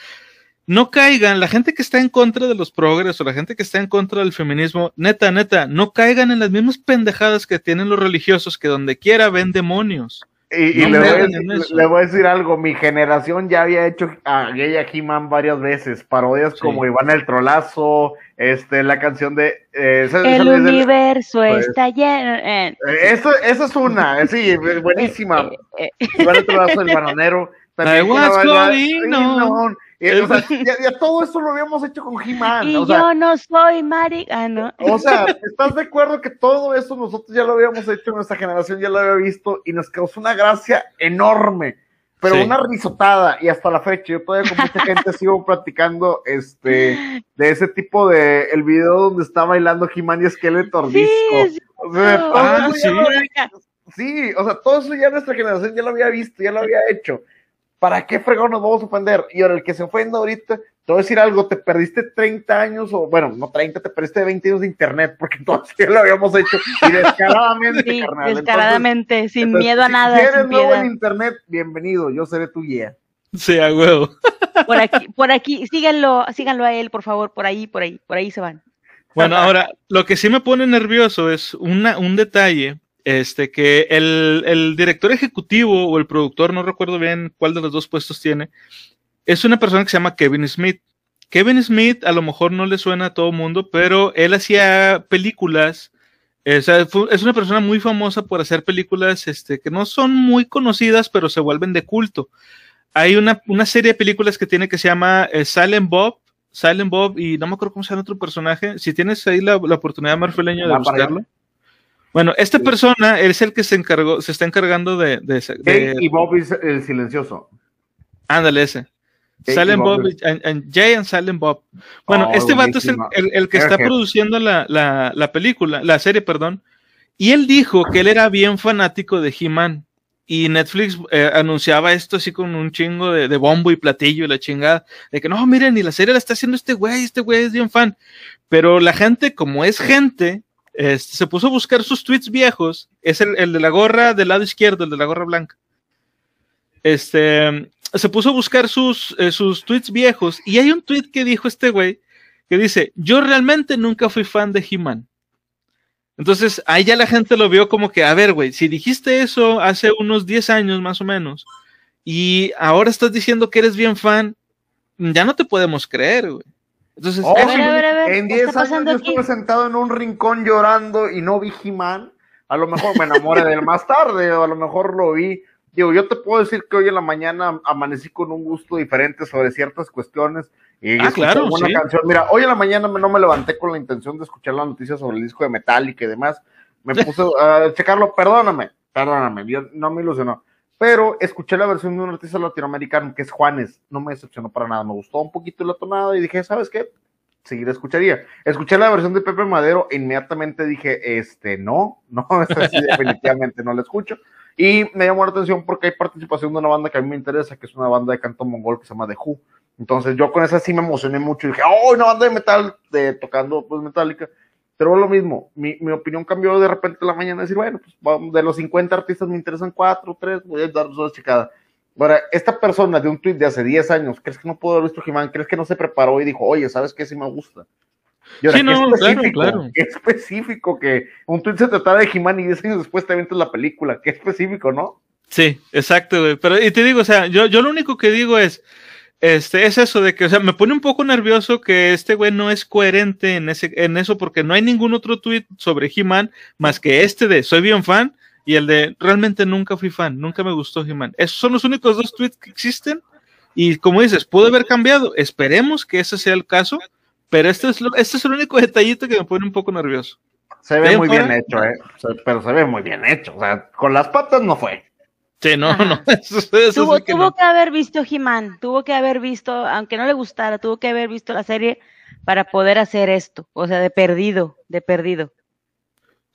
No caigan, la gente que está en contra de los progres o la gente que está en contra del feminismo, neta, neta, no caigan en las mismas pendejadas que tienen los religiosos que donde quiera ven demonios. Y, le, voy a decir, algo, mi generación ya había hecho a Gay a He-Man varias veces, parodias como Iván el Trolazo, este, la canción de... Eh, el universo pues, está lleno... Eh. Eh, eso, eso es una, sí, buenísima. [LAUGHS] Iván el Trolazo, el bananero. También eh, [LAUGHS] ya, todo esto lo habíamos hecho con He-Man. Y yo no soy Mari. Ah, no. O sea, [LAUGHS] ¿estás de acuerdo que todo eso nosotros ya lo habíamos hecho, nuestra generación ya lo había visto y nos causó una gracia enorme? Pero una risotada, y hasta la fecha, yo todavía con mucha gente [LAUGHS] sigo practicando este, de ese tipo de, el video donde está bailando He-Man y Skeletor sí, disco. O sea, ah, sí. sí, o sea, todo eso ya nuestra generación ya lo había visto, ya lo había hecho. ¿Para qué fregón nos vamos a ofender? Y ahora el que se ofenda ahorita, te voy a decir algo, te perdiste 30 años, o bueno, no 30, te perdiste 20 años de internet, porque [LAUGHS] entonces ya lo habíamos hecho, y [LAUGHS] descaradamente, sí, descaradamente, sin miedo a nada. Si eres nuevo en internet, bienvenido, yo seré tu guía. Sí, a huevo. [LAUGHS] Por aquí, por aquí, síganlo, síganlo a él, por favor, por ahí, por ahí, por ahí se van. Bueno, ahora, lo que sí me pone nervioso es una, un detalle este, que el, el, director ejecutivo o el productor, no recuerdo bien cuál de los dos puestos tiene, es una persona que se llama Kevin Smith. Kevin Smith a lo mejor no le suena a todo mundo, pero él hacía películas. es una persona muy famosa por hacer películas este, que no son muy conocidas, pero se vuelven de culto. Hay una, una serie de películas que tiene que se llama eh, Silent Bob, Silent Bob, y no me acuerdo cómo se llama otro personaje. Si tienes ahí la, la oportunidad, Marfeleño, de buscarlo. Bueno, esta persona es el que se encargó, se está encargando de. de, y Bob es el silencioso. Ándale, ese. Silent Bob, Jay and Silent Bob. Bueno, oh, este vato es el, que está produciendo la, la, la, película, la serie, perdón. Y él dijo que él era bien fanático de He-Man. Y Netflix eh, anunciaba esto así con un chingo de, de, bombo y platillo y la chingada. De que no, miren, ni la serie la está haciendo este güey, este güey es bien fan. Pero la gente, como es gente, este, se puso a buscar sus tweets viejos. Es el, el, de la gorra del lado izquierdo, el de la gorra blanca. Este, se puso a buscar sus, eh, sus tweets viejos y hay un tweet que dijo este güey que dice, yo realmente nunca fui fan de He-Man. Entonces, ahí ya la gente lo vio como que, a ver, güey, si dijiste eso hace unos 10 años más o menos y ahora estás diciendo que eres bien fan, ya no te podemos creer, güey. Entonces, oh, en 10 años yo estuve sentado en un rincón llorando y no vi He-Man. A lo mejor me enamoré de él más tarde, o a lo mejor lo vi. Digo, yo te puedo decir que hoy en la mañana amanecí con un gusto diferente sobre ciertas cuestiones. Y ah, claro, una canción. Mira, hoy en la mañana no me levanté con la intención de escuchar la noticia sobre el disco de Metallica y demás. Me puse a checarlo, perdóname, perdóname, no me ilusionó pero escuché la versión de un artista latinoamericano que es Juanes, no me decepcionó para nada, me gustó un poquito la tonada y dije, ¿sabes qué? Seguir escucharía. Escuché la versión de Pepe Madero e inmediatamente dije, este, no, [LAUGHS] no, definitivamente no la escucho. Y me llamó la atención porque hay participación de una banda que a mí me interesa, que es una banda de canto mongol que se llama The Who. Entonces yo con esa sí me emocioné mucho y dije, oh, una banda de metal, de, tocando pues metálica. Pero lo mismo, mi, mi, opinión cambió de repente en la mañana, decir, bueno, pues de los 50 artistas me interesan 4, 3, voy a dar una checada. Ahora, esta persona de un tweet de hace 10 años, ¿crees que no pudo haber visto Jimán? ¿Crees que no se preparó y dijo, oye, ¿sabes qué? Sí me gusta. Y ahora, sí, no, claro, claro. Qué específico que un tweet se tratara de Jimán y 10 años después te avientas la película. Qué específico, ¿no? Sí, exacto, güey. Pero, y te digo, o sea, yo, yo lo único que digo es, este, es eso de que, o sea, me pone un poco nervioso que este güey no es coherente en, ese, en eso porque no hay ningún otro tweet sobre He-Man más que este de soy bien fan y el de realmente nunca fui fan, nunca me gustó He-Man. Esos son los únicos dos tweets que existen y como dices, pudo haber cambiado. Esperemos que ese sea el caso, pero este es, lo, este es el único detallito que me pone un poco nervioso. Se ve muy bien hecho, ¿eh? Pero se ve muy bien hecho. O sea, con las patas no fue. Sí, no, no. [LAUGHS] tuvo, que, haber visto He-Man, tuvo que haber visto, aunque no le gustara, tuvo que haber visto la serie para poder hacer esto. O sea, de perdido, de perdido.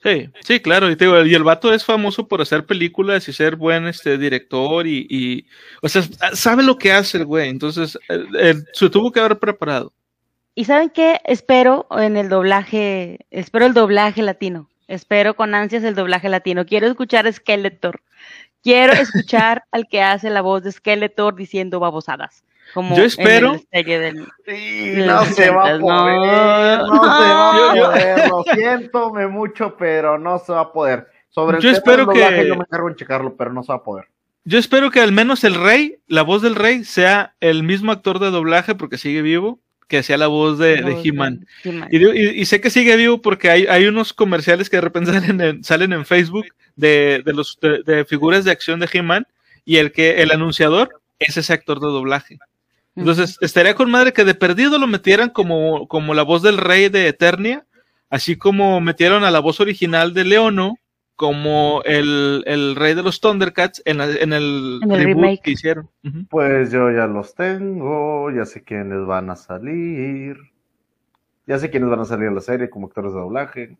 Sí, sí, claro. Y, y el vato es famoso por hacer películas y ser buen este director y, y o sea, sabe lo que hace el güey. Entonces, se tuvo que haber preparado. Y saben qué, espero en el doblaje, espero el doblaje latino. Espero con ansias el doblaje latino. Quiero escuchar Skeletor. Quiero escuchar al que hace la voz de Skeletor diciendo babosadas. Como yo espero. En no se va a poder. No, se va a poder. Lo siento mucho, pero no se va a poder. Sobre el yo espero que. Yo me encargo en checarlo, pero no se va a poder. Yo espero que al menos el rey, la voz del rey, sea el mismo actor de doblaje porque sigue vivo que hacía la voz de, de He-Man. y, sé que sigue vivo porque hay, hay unos comerciales que de repente [LAUGHS] salen en, salen en Facebook de, de los, de, figuras de acción de He-Man y el que el anunciador es ese actor de doblaje. Entonces, estaría con madre que de perdido lo metieran como, como la voz del rey de Eternia, así como metieron a la voz original de Leono como el, el, rey de los Thundercats en, en el, remake que hicieron. Pues yo ya los tengo, ya sé quiénes van a salir. Ya sé quiénes van a salir en la serie como actores de doblaje.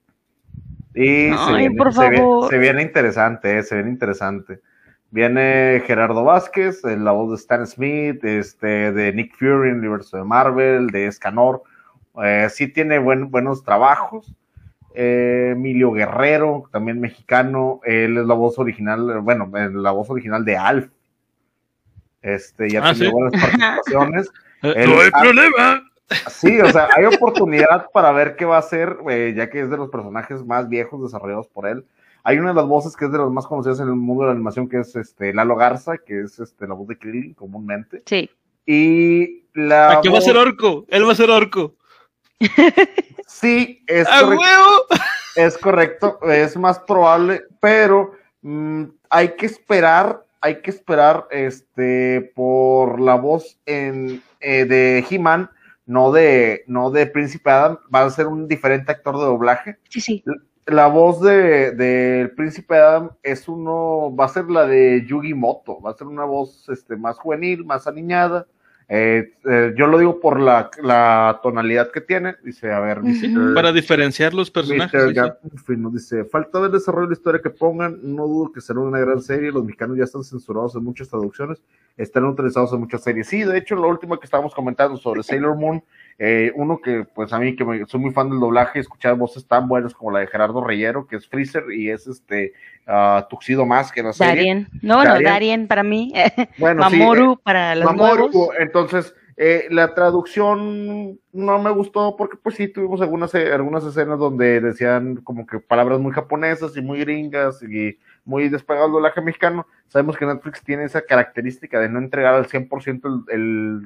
Y se, viene, interesante, eh, se viene interesante. Viene Gerardo Vázquez, en la voz de Stan Smith, este, de Nick Fury en el universo de Marvel, de Escanor. Eh, sí tiene buen, buenos trabajos. Eh, Emilio Guerrero, también mexicano, él es la voz original, bueno, la voz original de Alf. Este, ya ah, tiene buenas [LAUGHS] participaciones. no hay problema. Sí, o sea, hay oportunidad para ver qué va a hacer, eh, ya que es de los personajes más viejos desarrollados por él. Hay una de las voces que es de las más conocidas en el mundo de la animación, que es este Lalo Garza, que es este la voz de Krillin comúnmente. Sí. Y la. Aquí va a ser orco, él va a ser orco. Sí, es ¡A correcto. huevo! Es correcto, es más probable, pero mm, hay que esperar, hay que esperar este por la voz en, eh, de He-Man, no de, no de Príncipe Adam, va a ser un diferente actor de doblaje. Sí, sí. La voz de, del Príncipe Adam es uno, va a ser la de Yugi Moto, va a ser una voz este, más juvenil, más aniñada. Eh, eh, yo lo digo por la, la tonalidad que tiene. Dice, a ver. Mr. Para diferenciar los personajes. Sí, nos dice, falta ver desarrollo de la historia que pongan, no dudo que será una gran serie, los mexicanos ya están censurados en muchas traducciones, están utilizados en muchas series. Sí, de hecho, lo último que estábamos comentando sobre Sailor Moon, eh, uno que pues a mí que me- soy muy fan del doblaje, escuchar voces tan buenas como la de Gerardo Reyero, que es Freezer, y es este ah, Tuxedo más que la serie. Darien. No, Darien. Darien para mí. [LAUGHS] Bueno, sí, Mamoru eh, para los Mamoru, nuevos. entonces, eh, la traducción no me gustó porque pues sí tuvimos algunas, eh, algunas escenas donde decían como que palabras muy japonesas y muy gringas y muy despegado del doblaje mexicano. Sabemos que Netflix tiene esa característica de no entregar al 100% el,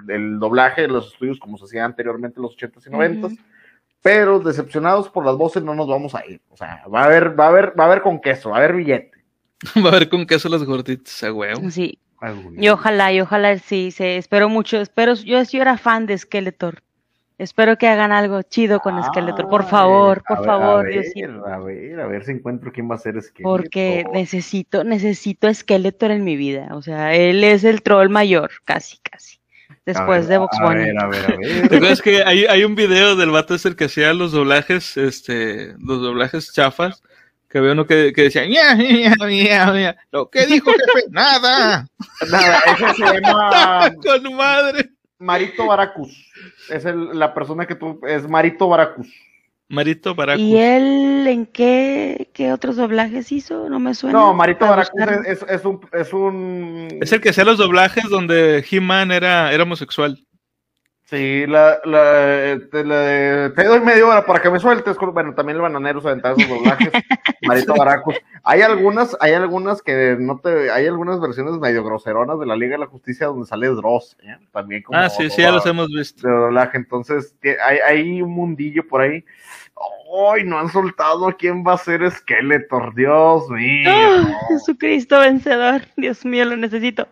el, el doblaje de los estudios como se hacía anteriormente en los 80s y 90s. Ujú. Pero decepcionados por las voces no nos vamos a ir. O sea, va a haber, va a haber, va a haber con queso, va a haber billete. [LAUGHS] Va a ver con queso las gorditas, a huevo. Sí. Algún Y ojalá, y ojalá sí, se espero mucho. Espero, yo, yo era fan de Skeletor. Espero que hagan algo chido con Skeletor. Por favor, por a favor, ver, Diosito. A ver, a ver si encuentro quién va a ser Skeletor. Porque necesito, necesito a Skeletor en mi vida. O sea, él es el troll mayor, casi, casi. Después A de ver, Box a Bunny. ver, a ver, a [LAUGHS] ¿Te ver. acuerdas que hay, hay un video del vato ese que hacía los doblajes, este, los doblajes chafas? Que había uno que, que decía, "Ña, ña, ña, ña". Lo que dijo jefe, [LAUGHS] nada. Nada, ese se [LAUGHS] llama Con madre. Marito Baracus. Es el- la persona que tú. Es Marito Baracus. Marito Baracus. ¿Y él en qué, qué otros doblajes hizo? No me suena. No, Marito Baracus es, es un. Es, un Es el que hacía los doblajes donde He-Man era, era homosexual. Sí, la, la, te, la- te doy media hora para que me sueltes. Bueno, también el bananero se aventaba esos doblajes. [LAUGHS] Marito Baracus. Hay algunas, hay algunas que no te, hay algunas versiones medio groseronas de la Liga de la Justicia donde sale Dross, ¿eh? también como Ah, sí, sí, ya los hemos visto. de doblaje. Entonces, hay, hay un mundillo por ahí. ¡Ay! no han soltado a quién va a ser Skeletor, Dios mío. ¡Ah! Jesucristo vencedor. Dios mío, lo necesito.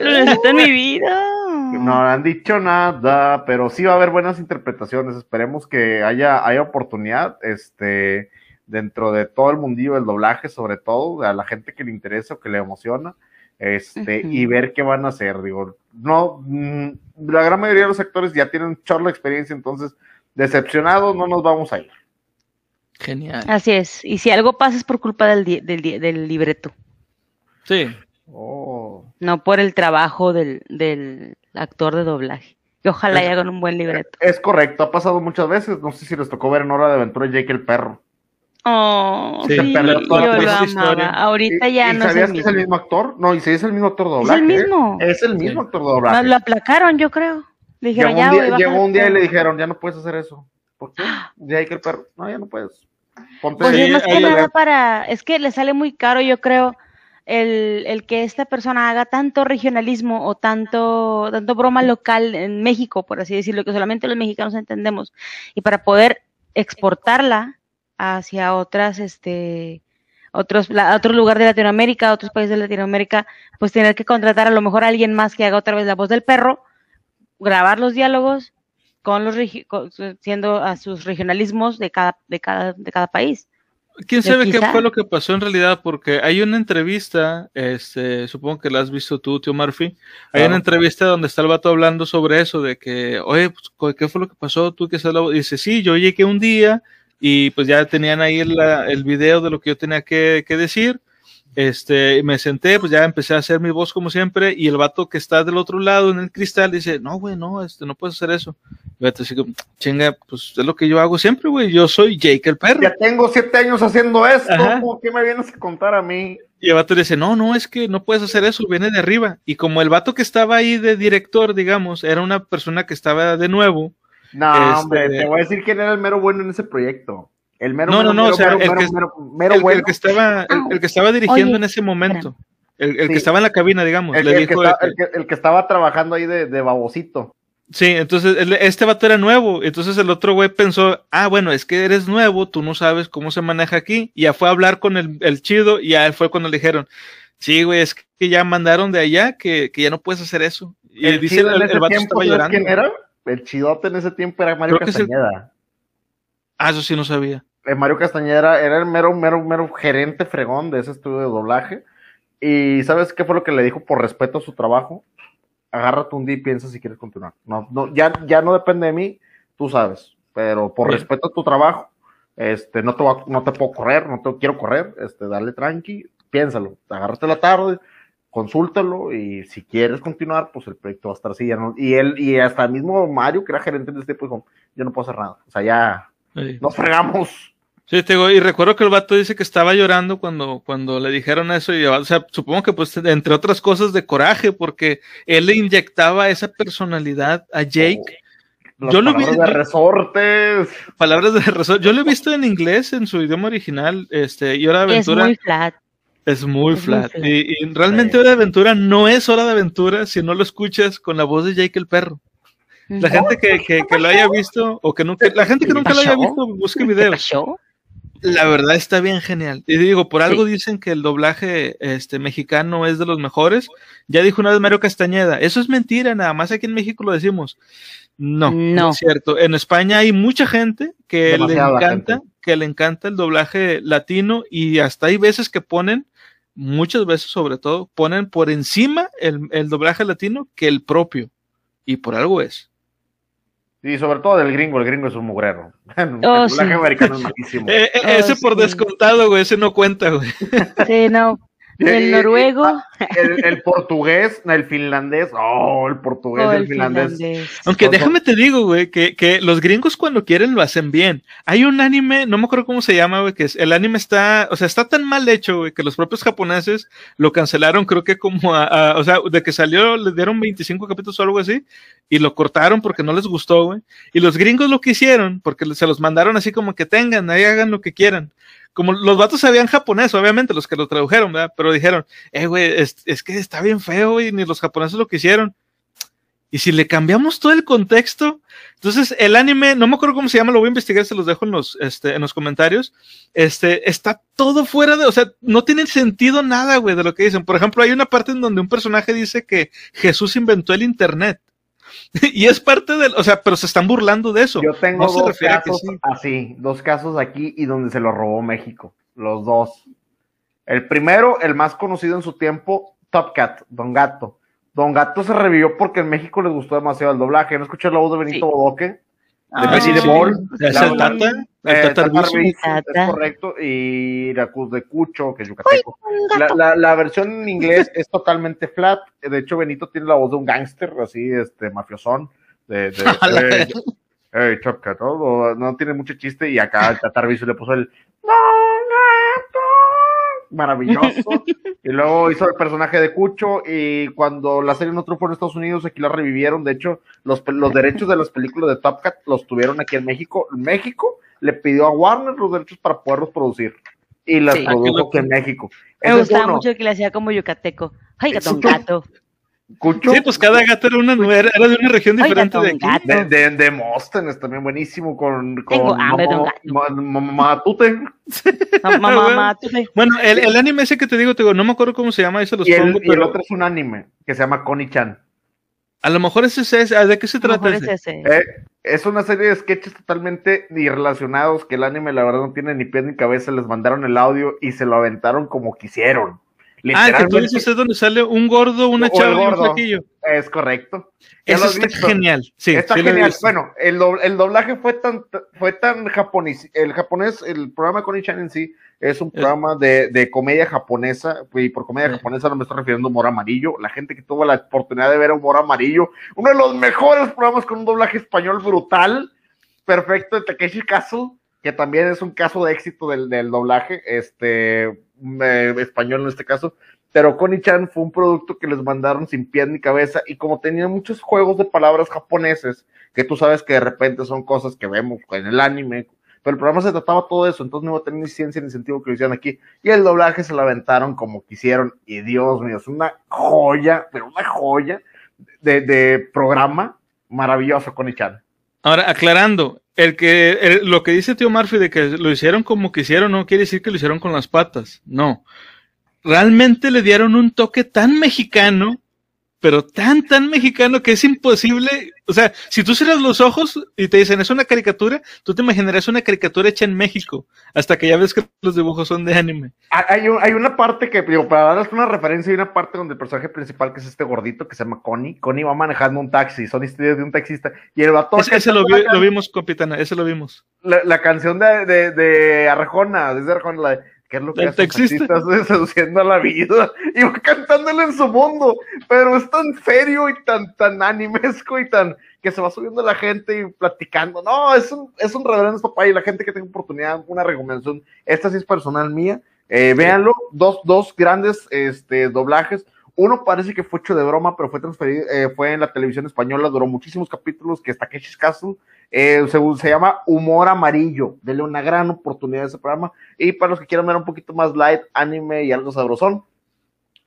Lo necesito en mi vida. No han dicho nada, pero sí va a haber buenas interpretaciones. Esperemos que haya, haya oportunidad, este, dentro de todo el mundillo del doblaje, sobre todo, a la gente que le interesa o que le emociona, este, y ver qué van a hacer. Digo, no, mm, la gran mayoría de los actores ya tienen de experiencia, entonces, decepcionados no nos vamos a ir. Genial. Así es. Y si algo pasa es por culpa del, del, libreto, Sí. Oh. no por el trabajo del, del actor de doblaje. Y ojalá y Es- hagan un buen libreto. Es correcto, ha pasado muchas veces. No sé si les tocó ver en Hora de Aventura Jake el perro. Oh, Sí, sí, pero yo lo amaba. historia. Ahorita ¿Y- ya y no es sabías el que es el mismo actor? No, y si es el mismo actor de Es doblaje. el ¿eh? mismo. Es el mismo Sí. actor de doblaje. Más lo aplacaron, yo creo. Le Llegó un, ya, día, güey, bájale llegó un día y todo". le dijeron, ya no puedes hacer eso. ¿Por qué? [GASPS] Jake el perro. No, ya no puedes. Ponte Pues es más que nada para, es que le sale muy caro, yo creo, el, el que esta persona haga tanto regionalismo o tanto, tanto broma local en México, por así decirlo, que solamente los mexicanos entendemos, y para poder exportarla hacia otras, este, otros, la- otro lugar de Latinoamérica, otros países de Latinoamérica, pues tener que contratar a lo mejor a alguien más que haga otra vez la voz del perro, grabar los diálogos con los con- siendo a sus regionalismos de cada, de cada, de cada país. ¿Quién sabe qué fue lo que pasó en realidad? Porque hay una entrevista, este, supongo que la has visto tú, tío Murphy. Hay una entrevista donde está el vato hablando sobre eso, de que, oye, pues, ¿qué fue lo que pasó? Tú que sabes la voz?" Y dice, sí, yo llegué un día y pues ya tenían ahí el, la- el video de lo que yo tenía que, que decir. Este, me senté, pues ya empecé a hacer mi voz como siempre, y el vato que está del otro lado en el cristal dice, no, güey, no, este, no puedes hacer eso. Y el vato como, chinga, pues es lo que yo hago siempre, güey, yo soy Jake el perro. Ya tengo siete años haciendo esto. Ajá. ¿Cómo que me vienes a contar a mí? Y el vato le dice, no, no, es que no puedes hacer eso, viene de arriba. Y como el vato que estaba ahí de director, digamos, era una persona que estaba de nuevo. No, Este- hombre, te voy a decir quién era el mero bueno en ese proyecto. El mero, No, mero, no, no, mero, o sea, mero, el que- mero, mero el, bueno. el que estaba, el, el que estaba dirigiendo Oye, en ese momento. el, el Sí. que estaba en la cabina, digamos, El, le que dijo está- que- el que- el que estaba trabajando ahí de, de babosito. Sí, entonces el- este vato era nuevo, entonces el otro güey pensó, ah, bueno, es que eres nuevo, tú no sabes cómo se maneja aquí, y ya fue a hablar con el, el chido, y ya fue cuando le dijeron, sí, güey, es que ya mandaron de allá que, que ya no puedes hacer eso. Y el dice chido el, en el ese vato estaba ¿sabes llorando. quién era? El chidote en ese tiempo era Mario Creo que es el- Castañeda. Ah, eso sí no sabía. Eh, Mario Castañeda era el mero, mero, mero gerente fregón de ese estudio de doblaje. Y ¿sabes qué fue lo que le dijo por respeto a su trabajo? Agárrate un día y piensa si quieres continuar. No, no, ya, ya no depende de mí, tú sabes. Pero por respeto a tu trabajo, este, no te, voy a- no te puedo correr, no te quiero correr, este, dale tranqui, piénsalo. Agárrate la tarde, consúltalo y si quieres continuar, pues el proyecto va a estar así. ya no- y él, y hasta el mismo Mario, que era gerente de este tiempo, dijo, yo no puedo hacer nada. O sea, ya Sí. nos fregamos. Sí, te digo, y recuerdo que el vato dice que estaba llorando cuando, cuando le dijeron eso, y, o sea, supongo que pues entre otras cosas de coraje, porque él le inyectaba esa personalidad a Jake, Las Yo lo vi- palabras de resortes. palabras de razón. Yo lo he visto en inglés, en su idioma original, este, y Hora de Es Aventura muy flat. es muy es muy flat. Y, y realmente Sí. Hora de Aventura no es Hora de Aventura si no lo escuchas con la voz de Jake el perro. La gente que, que, que lo haya visto, o que nunca, la gente que ¿Qué nunca lo haya visto, busque ¿Qué videos. La verdad está bien genial. Y digo, por algo dicen que el doblaje este, mexicano es de los mejores. Ya dijo una vez Mario Castañeda, eso es mentira, nada más aquí en México lo decimos. No, no, No. es cierto. En España hay mucha gente que Demasiada le encanta, gente. que le encanta el doblaje latino y hasta hay veces que ponen, muchas veces sobre todo, ponen por encima el, el doblaje latino que el propio. Y por algo es. Y sobre todo del gringo, el gringo es un mugrero. [LAUGHS] el Oh, doblaje sí. americano es [LAUGHS] malísimo. Eh, eh, Oh, ese por sí. descontado, güey, ese no cuenta, güey. Sí, no. Y- El noruego. ah, El, [LAUGHS] el portugués, el finlandés. Oh, el portugués o y el el finlandés. finlandés. Aunque déjame te digo, güey, que, que los gringos cuando quieren lo hacen bien. Hay un anime, no me acuerdo cómo se llama, güey, que es, el anime está, o sea, está tan mal hecho, güey, que los propios japoneses lo cancelaron, creo que como a, a- o sea, de que salió, le dieron 25 capítulos o algo así, y lo cortaron porque no les gustó, güey. Y los gringos lo que hicieron, porque se los mandaron así como que tengan, ahí hagan lo que quieran. Como los vatos sabían japonés, obviamente, los que lo tradujeron, ¿verdad? Pero dijeron, eh, güey, es, que está bien feo, güey, ni los japoneses lo quisieron. Y si le cambiamos todo el contexto, entonces el anime, no me acuerdo cómo se llama, lo voy a investigar, se los dejo en los, este, en los comentarios. Este, está todo fuera de, o sea, no tiene sentido nada, güey, de lo que dicen. Por ejemplo, hay una parte en donde un personaje dice que Jesús inventó el internet. [LAUGHS] y es parte del, o sea, pero se están burlando de eso. Yo tengo No se dos refiere a que casos sí. así, dos casos aquí y donde se lo robó México. Los dos. El primero, el más conocido en su tiempo, Top Cat, Don Gato. Don Gato se revivió porque en México les gustó demasiado el doblaje. ¿No escuché la voz de Benito Sí. Bodoque? Ah, Betty sí, de. Ball. Es el Tata, el Eh, Tata es correcto. Y Iracuz de Cucho, que es yucateco. La, la, la versión en inglés es totalmente flat. De hecho, Benito tiene la voz de un gángster, así, este, mafiosón. De, de, [LAUGHS] la eh, Hey, Cat, ¿no? tiene mucho chiste y acá el Tata Arbizu le puso el maravilloso [LAUGHS] y luego hizo el personaje de Cucho y cuando la serie no triunfó en Estados Unidos aquí la revivieron de hecho los, los derechos de las películas de Top Cat los tuvieron aquí en México México le pidió a Warner los derechos para poderlos producir y las Sí. Ah, produjo loco. aquí en México Me Ese es gustaba uno. mucho que le hacía como yucateco. Ay, gato. [LAUGHS] Cucho Sí, pues cada gato era una era, era de una región Oiga, diferente de aquí. gato. de, de, de Móstenes también buenísimo con, con Tengo hambre, don Momo- gato. Ma- Ma- Matute Ma- Mamá, mamá, tú te- Bueno, el, el anime ese que te digo, te digo, no me acuerdo cómo se llama, se los y el, y el pero otro es un anime que se llama Connie-chan a lo mejor ese es ese. ¿De qué se a lo trata mejor es ese? ese. Eh, es una serie de sketches totalmente irrelacionados que el anime la verdad no tiene ni pies ni cabeza, les mandaron el audio y se lo aventaron como quisieron. Ah, el que tú dices es donde sale un gordo, una chava y un flaquillo. es correcto. Eso está visto. genial. Sí, Está sí genial. Bueno, el, do- el doblaje fue tan fue tan japonés. El japonés, el programa de Connie-chan en sí es un Es- programa de, de comedia japonesa. Y por comedia Sí. japonesa no me estoy refiriendo a humor amarillo. La gente que tuvo la oportunidad de ver humor amarillo, uno de los mejores programas con un doblaje español brutal, perfecto, de Takeshi Castle, que también es un caso de éxito del, del doblaje, este español en este caso. Pero Connie-chan fue un producto que les mandaron sin pie ni cabeza y como tenía muchos juegos de palabras japoneses, que tú sabes que de repente son cosas que vemos en el anime, pero el programa se trataba todo eso, entonces no iba a tener ni ciencia ni sentido que lo hicieran aquí. Y el doblaje se lo aventaron como quisieron, y Dios mío, es una joya, pero una joya de, de programa maravilloso con Ichan. Ahora, aclarando, el que el, lo que dice Tío Murphy de que lo hicieron como quisieron no quiere decir que lo hicieron con las patas, no. Realmente le dieron un toque tan mexicano pero tan, tan mexicano que es imposible. O sea, si tú cierras los ojos y te dicen es una caricatura, tú te imaginarás una caricatura hecha en México, hasta que ya ves que los dibujos son de anime. Hay, hay una parte que, digo, para darles una referencia, hay una parte donde el personaje principal, que es este gordito que se llama Connie, Connie va manejando un taxi, son historias de un taxista, y el vato. Ese, ese lo, vi, lo, vimos, capitana, ese lo vimos. La, la canción de, de, de Arjona, desde Arjona, la de ¿Qué es lo que hace taxistas seduciendo [LAUGHS] a la vida? Y va cantándole en su mundo, pero es tan serio y tan, tan animesco y tan que se va subiendo la gente y platicando. No, es un, es un reverendo papá y la gente que tenga oportunidad, una recomendación. Esta sí es personal mía. Eh, véanlo, dos, dos grandes este, doblajes. Uno parece que fue hecho de broma, pero fue transferido, eh, fue en la televisión española, duró muchísimos capítulos, que es Takeshi's Castle, eh, se, se, llama Humor Amarillo. Denle una gran oportunidad a ese programa. Y para los que quieran ver un poquito más light, anime y algo sabrosón,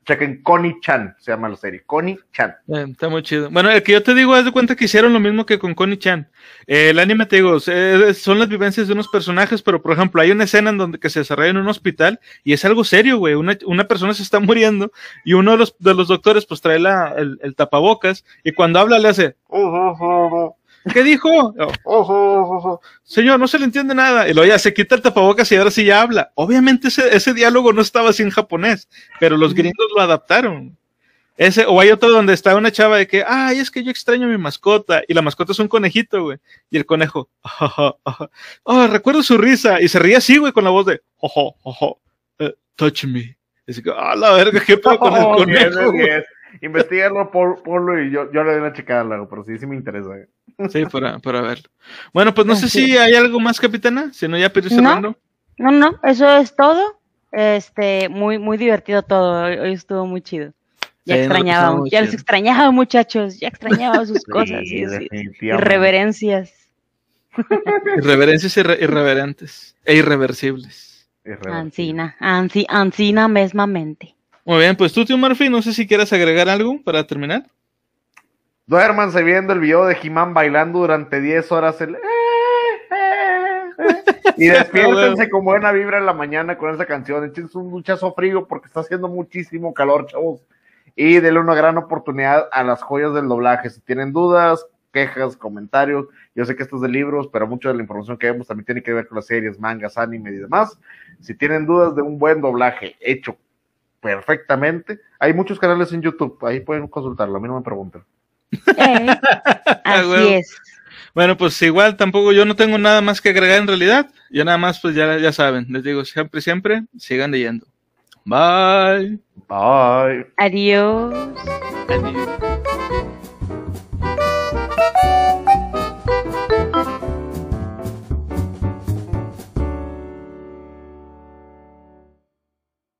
chequen Connie Chan, se llama la serie. Connie Chan. Eh, está muy chido. Bueno, el que yo te digo, es de cuenta que hicieron lo mismo que con Connie Chan. Eh, el anime, te digo, son las vivencias de unos personajes, pero por ejemplo, hay una escena en donde que se desarrolla en un hospital y es algo serio, güey. Una, una persona se está [LAUGHS] muriendo y uno de los, de los doctores, pues trae la, el, el tapabocas y cuando habla le hace. ¿Qué dijo? Señor, no se le entiende nada. Y luego ya se quita el tapabocas y ahora sí ya habla. Obviamente ese, ese diálogo no estaba así en japonés, pero los gringos lo adaptaron. Ese, o hay otro donde está una chava de que, ay, es que yo extraño a mi mascota, y la mascota es un conejito, güey. Y el conejo, oh, recuerdo su risa, y se ríe así, güey, con la voz de, ojo, ojo, uh, touch me. Y así que, ah, la verga, qué pedo con el [LAUGHS] Oh, conejo. yes, yes. Investígalo, por, ponlo y yo, yo le doy una checada luego, pero sí, sí me interesa. eh. Sí, para, para verlo. Bueno, pues no sé Sí. si hay algo más, capitana, si no ya pero No. cerrando. No, no, eso es todo. Este, muy, muy divertido todo. Hoy, hoy estuvo muy chido. Ya Sí, extrañaba, muy ya los extrañaba, muchachos. Ya extrañaba sus [LAUGHS] cosas. Sí. Irreverencias. [LAUGHS] Irreverencias irre- irreverentes e irreversibles. Irreversible. Ancina, ansi, ancina mesmamente. Muy bien, pues tú, tío Murphy, no sé si quieras agregar algo para terminar. Duérmanse viendo el video de He-Man bailando durante 10 horas el... Y despiértense con buena vibra en la mañana con esa canción. Échense un duchazo frío porque está haciendo muchísimo calor, chavos. Y denle una gran oportunidad a las joyas del doblaje. Si tienen dudas, quejas, comentarios, yo sé que esto es de libros, pero mucha de la información que vemos también tiene que ver con las series, mangas, anime y demás. Si tienen dudas de un buen doblaje hecho perfectamente, hay muchos canales en YouTube, ahí pueden consultarlo, a mí no me pregunten. Eh, [LAUGHS] así huevo. es. Bueno, pues igual tampoco yo no tengo nada más que agregar en realidad. Ya nada más, pues ya, ya saben, les digo siempre, siempre, sigan leyendo. Bye. Bye. Adiós. Adiós.